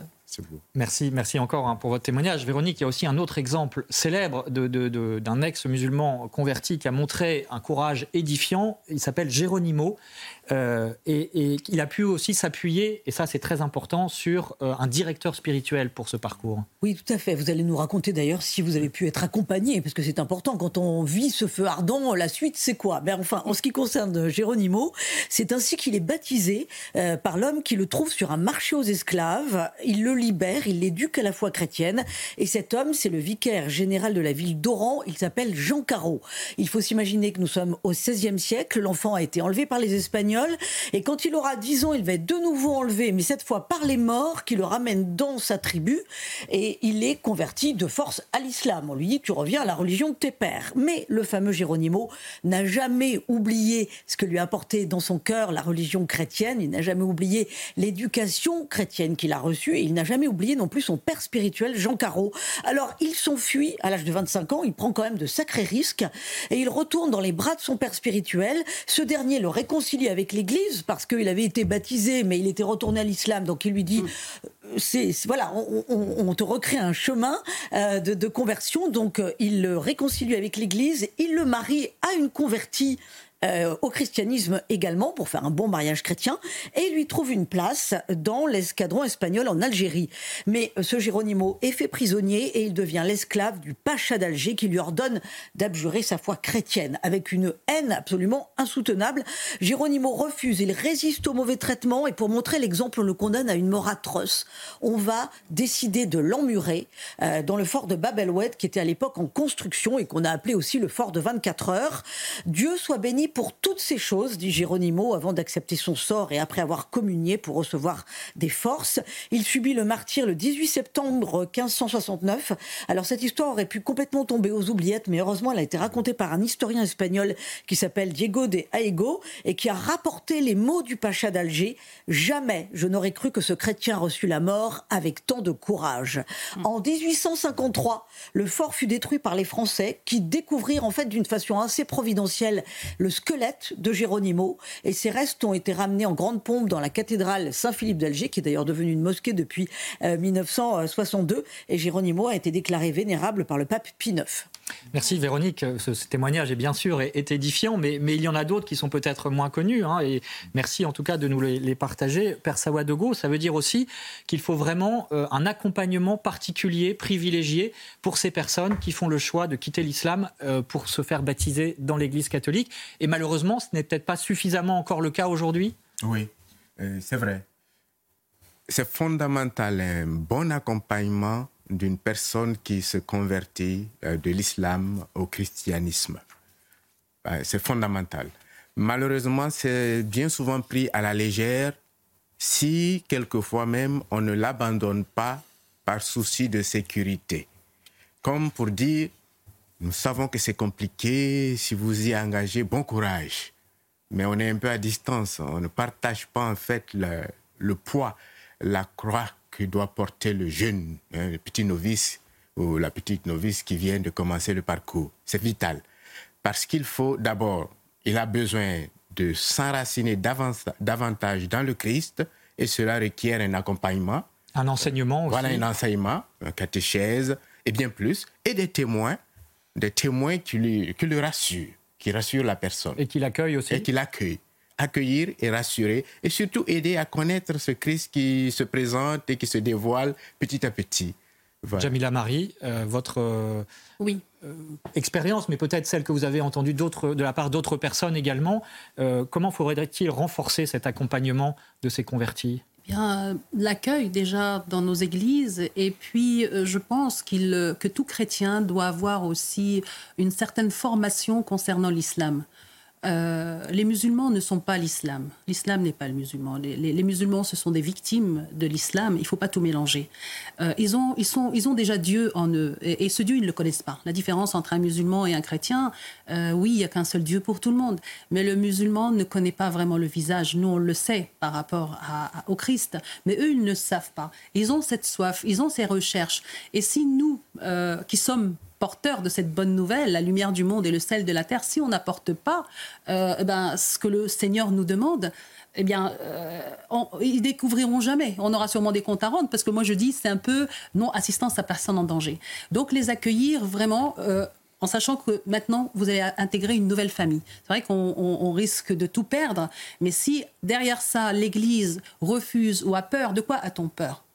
Merci, merci encore hein, pour votre témoignage. Véronique, il y a aussi un autre exemple célèbre d'un ex-musulman converti qui a montré un courage édifiant. Il s'appelle Géronimo. Euh, et, il a pu aussi s'appuyer, et ça c'est très important, sur euh, un directeur spirituel pour ce parcours. Oui, tout à fait. Vous allez nous raconter d'ailleurs si vous avez pu être accompagné, parce que c'est important quand on vit ce feu ardent, la suite c'est quoi? Ben, Enfin, en ce qui concerne Géronimo, c'est ainsi qu'il est baptisé euh, par l'homme qui le trouve sur un marché aux esclaves. Il le il l'éduque à la foi chrétienne, et cet homme, c'est le vicaire général de la ville d'Oran, il s'appelle Jean Caro. Il faut s'imaginer que nous sommes au XVIe siècle, l'enfant a été enlevé par les Espagnols, et quand il aura 10 ans, il va être de nouveau enlevé, mais cette fois par les morts, qui le ramènent dans sa tribu. Et il est converti de force à l'islam. On lui dit, tu reviens à la religion de tes pères. Mais le fameux Géronimo n'a jamais oublié ce que lui a apporté dans son cœur la religion chrétienne. Il n'a jamais oublié l'éducation chrétienne qu'il a reçue. Et il n'a jamais oublié non plus son père spirituel, Jean Caro. Alors, il s'enfuit à l'âge de 25 ans. Il prend quand même de sacrés risques. Et il retourne dans les bras de son père spirituel. Ce dernier le réconcilie avec l'Église parce qu'il avait été baptisé, mais il était retourné à l'islam. Donc il lui dit, euh, c'est voilà, on, te recrée un chemin euh, de, conversion. Donc euh, il le réconcilie avec l'Église, il le marie à une convertie euh, au christianisme également pour faire un bon mariage chrétien et lui trouve une place dans l'escadron espagnol en Algérie. Mais euh, ce Géronimo est fait prisonnier et il devient l'esclave du pacha d'Alger qui lui ordonne d'abjurer sa foi chrétienne avec une haine absolument insoutenable. Géronimo refuse, il résiste au mauvais traitement et pour montrer l'exemple, on le condamne à une mort atroce. On va décider de l'emmurer euh, dans le fort de Bab qui était à l'époque en construction et qu'on a appelé aussi le fort de 24 heures. Dieu soit béni pour toutes ces choses, dit Géronimo avant d'accepter son sort et après avoir communié pour recevoir des forces. Il subit le martyr le 18 septembre 1569. Alors cette histoire aurait pu complètement tomber aux oubliettes, mais heureusement elle a été racontée par un historien espagnol qui s'appelle Diego de Aego et qui a rapporté les mots du pacha d'Alger. Jamais je n'aurais cru que ce chrétien reçut la mort avec tant de courage. En 1853, le fort fut détruit par les Français qui découvrirent en fait d'une façon assez providentielle le squelette de Géronimo et ses restes ont été ramenés en grande pompe dans la cathédrale Saint-Philippe d'Alger qui est d'ailleurs devenue une mosquée depuis 1962 euh, et Géronimo a été déclaré vénérable par le pape Pie IX. Merci Véronique, ce, témoignage est bien sûr est, édifiant, mais, il y en a d'autres qui sont peut-être moins connus. Hein, et merci en tout cas de nous les, partager. Père Sawadogo, ça veut dire aussi qu'il faut vraiment euh, un accompagnement particulier, privilégié pour ces personnes qui font le choix de quitter l'islam euh, pour se faire baptiser dans l'Église catholique. Et malheureusement, ce n'est peut-être pas suffisamment encore le cas aujourd'hui? Oui, euh, c'est vrai. C'est fondamental, un bon accompagnement d'une personne qui se convertit euh, de l'islam au christianisme. C'est fondamental. Malheureusement, c'est bien souvent pris à la légère si quelquefois même on ne l'abandonne pas par souci de sécurité. Comme pour dire, nous savons que c'est compliqué, si vous y engagez, bon courage. Mais on est un peu à distance, on ne partage pas en fait le poids, la croix que doit porter le jeune, hein, le petit novice ou la petite novice qui vient de commencer le parcours. C'est vital. Parce qu'il faut d'abord, il a besoin de s'enraciner davantage dans le Christ et cela requiert un accompagnement. Un enseignement aussi. Voilà, un enseignement, un catéchèse et bien plus, et des témoins, des témoins qui, lui, qui le rassurent, qui rassurent la personne. Et qui l'accueillent aussi. Et qui l'accueillent accueillir et rassurer, et surtout aider à connaître ce Christ qui se présente et qui se dévoile petit à petit. Jamila Marie, euh, votre euh, oui. Euh, expérience, mais peut-être celle que vous avez entendue de la part d'autres personnes également, comment faudrait-il renforcer cet accompagnement de ces convertis? Eh Bien, l'accueil déjà dans nos églises, et puis je pense qu'il, que tout chrétien doit avoir aussi une certaine formation concernant l'islam. Euh, les musulmans ne sont pas l'islam. L'islam n'est pas le musulman. Les, musulmans, ce sont des victimes de l'islam. Il ne faut pas tout mélanger. Euh, ils, ont, ils, sont, ils ont déjà Dieu en eux. Et, ce Dieu, ils ne le connaissent pas. La différence entre un musulman et un chrétien, euh, oui, il n'y a qu'un seul Dieu pour tout le monde. Mais le musulman ne connaît pas vraiment le visage. Nous, on le sait par rapport au Christ. Mais eux, ils ne savent pas. Ils ont cette soif, ils ont ces recherches. Et si nous, qui sommes porteurs de cette bonne nouvelle, la lumière du monde et le sel de la terre, si on n'apporte pas euh, eh ben, ce que le Seigneur nous demande, eh bien, euh, ils découvriront jamais. On aura sûrement des comptes à rendre parce que moi je dis c'est un peu non assistance à personne en danger. Donc les accueillir vraiment. Euh, en sachant que maintenant, vous allez intégrer une nouvelle famille. C'est vrai qu'on risque de tout perdre, mais si derrière ça, l'Église refuse ou a peur, de quoi a-t-on peur?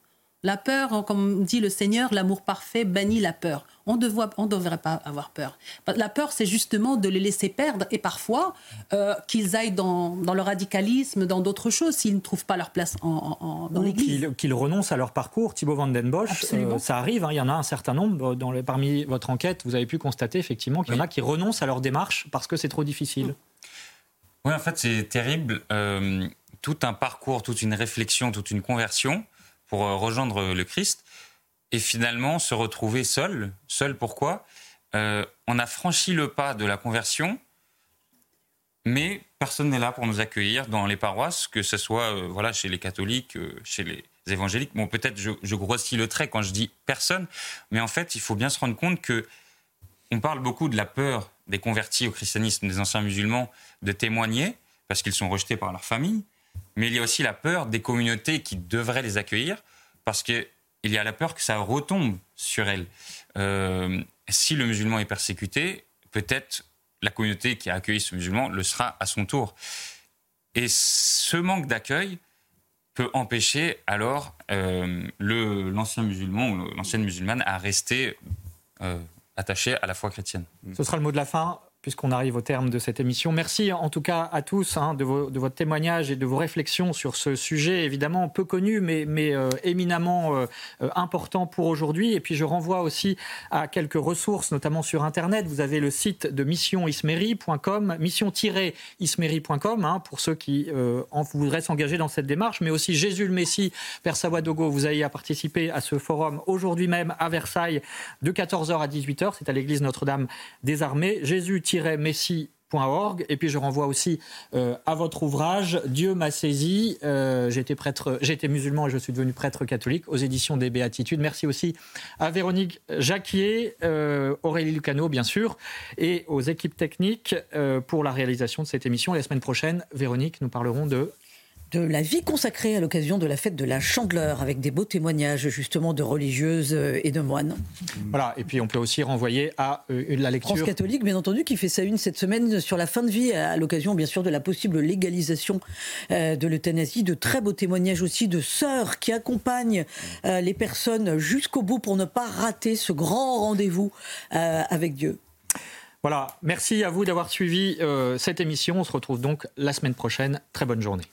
La peur, comme dit le Seigneur, l'amour parfait bannit la peur on ne devrait pas avoir peur. La peur, c'est justement de les laisser perdre et parfois euh, qu'ils aillent dans, le radicalisme, dans d'autres choses, s'ils ne trouvent pas leur place dans l'Église. Qu'ils renoncent à leur parcours. Thibaut Van Den Bosch, euh, ça arrive, hein. il y en a un certain nombre. Dans parmi votre enquête, vous avez pu constater effectivement qu'il y en a qui renoncent à leur démarche parce que c'est trop difficile. Oui, en fait, c'est terrible. Euh, tout un parcours, toute une réflexion, toute une conversion pour rejoindre le Christ et finalement se retrouver seul. Seul pourquoi? Euh, On a franchi le pas de la conversion, mais personne n'est là pour nous accueillir dans les paroisses, que ce soit euh, voilà chez les catholiques, euh, chez les évangéliques. Bon, peut-être je, je, grossis le trait quand je dis personne, mais en fait, il faut bien se rendre compte que on parle beaucoup de la peur des convertis au christianisme, des anciens musulmans, de témoigner parce qu'ils sont rejetés par leur famille, mais il y a aussi la peur des communautés qui devraient les accueillir parce que il y a la peur que ça retombe sur elle. Euh, si le musulman est persécuté, peut-être la communauté qui a accueilli ce musulman le sera à son tour. Et ce manque d'accueil peut empêcher alors euh, l'ancien musulman ou l'ancienne musulmane à rester euh, attaché à la foi chrétienne. Ce sera le mot de la fin puisqu'on arrive au terme de cette émission. Merci en tout cas à tous hein, de, votre témoignage et de vos réflexions sur ce sujet évidemment peu connu mais, euh, éminemment euh, euh, important pour aujourd'hui. Et puis je renvoie aussi à quelques ressources, notamment sur Internet. Vous avez le site de missionismerie.com, mission-ismerie.com hein, pour ceux qui en voudraient s'engager dans cette démarche, mais aussi Jésus le Messie, Père Sawadogo, vous avez à participer à ce forum aujourd'hui même à Versailles de 14h à 18h. C'est à l'église Notre-Dame des Armées. Jésus messi.org et puis je renvoie aussi à votre ouvrage Dieu m'a saisi. Été prêtre, été musulman et je suis devenu prêtre catholique aux éditions des Béatitudes. Merci aussi à Véronique Jacquier, Aurélie Lucano bien sûr, et aux équipes techniques pour la réalisation de cette émission. la semaine prochaine, Véronique, nous parlerons de de la vie consacrée à l'occasion de la fête de la Chandeleur, avec des beaux témoignages justement de religieuses euh, et de moines. Voilà, et puis on peut aussi renvoyer à euh, la lecture. France catholique, bien entendu, qui fait sa une cette semaine sur la fin de vie, à l'occasion bien sûr de la possible légalisation euh, de l'euthanasie. De très beaux témoignages aussi de sœurs qui accompagnent les personnes jusqu'au bout pour ne pas rater ce grand rendez-vous avec Dieu. Voilà, merci à vous d'avoir suivi cette émission. On se retrouve donc la semaine prochaine. Très bonne journée.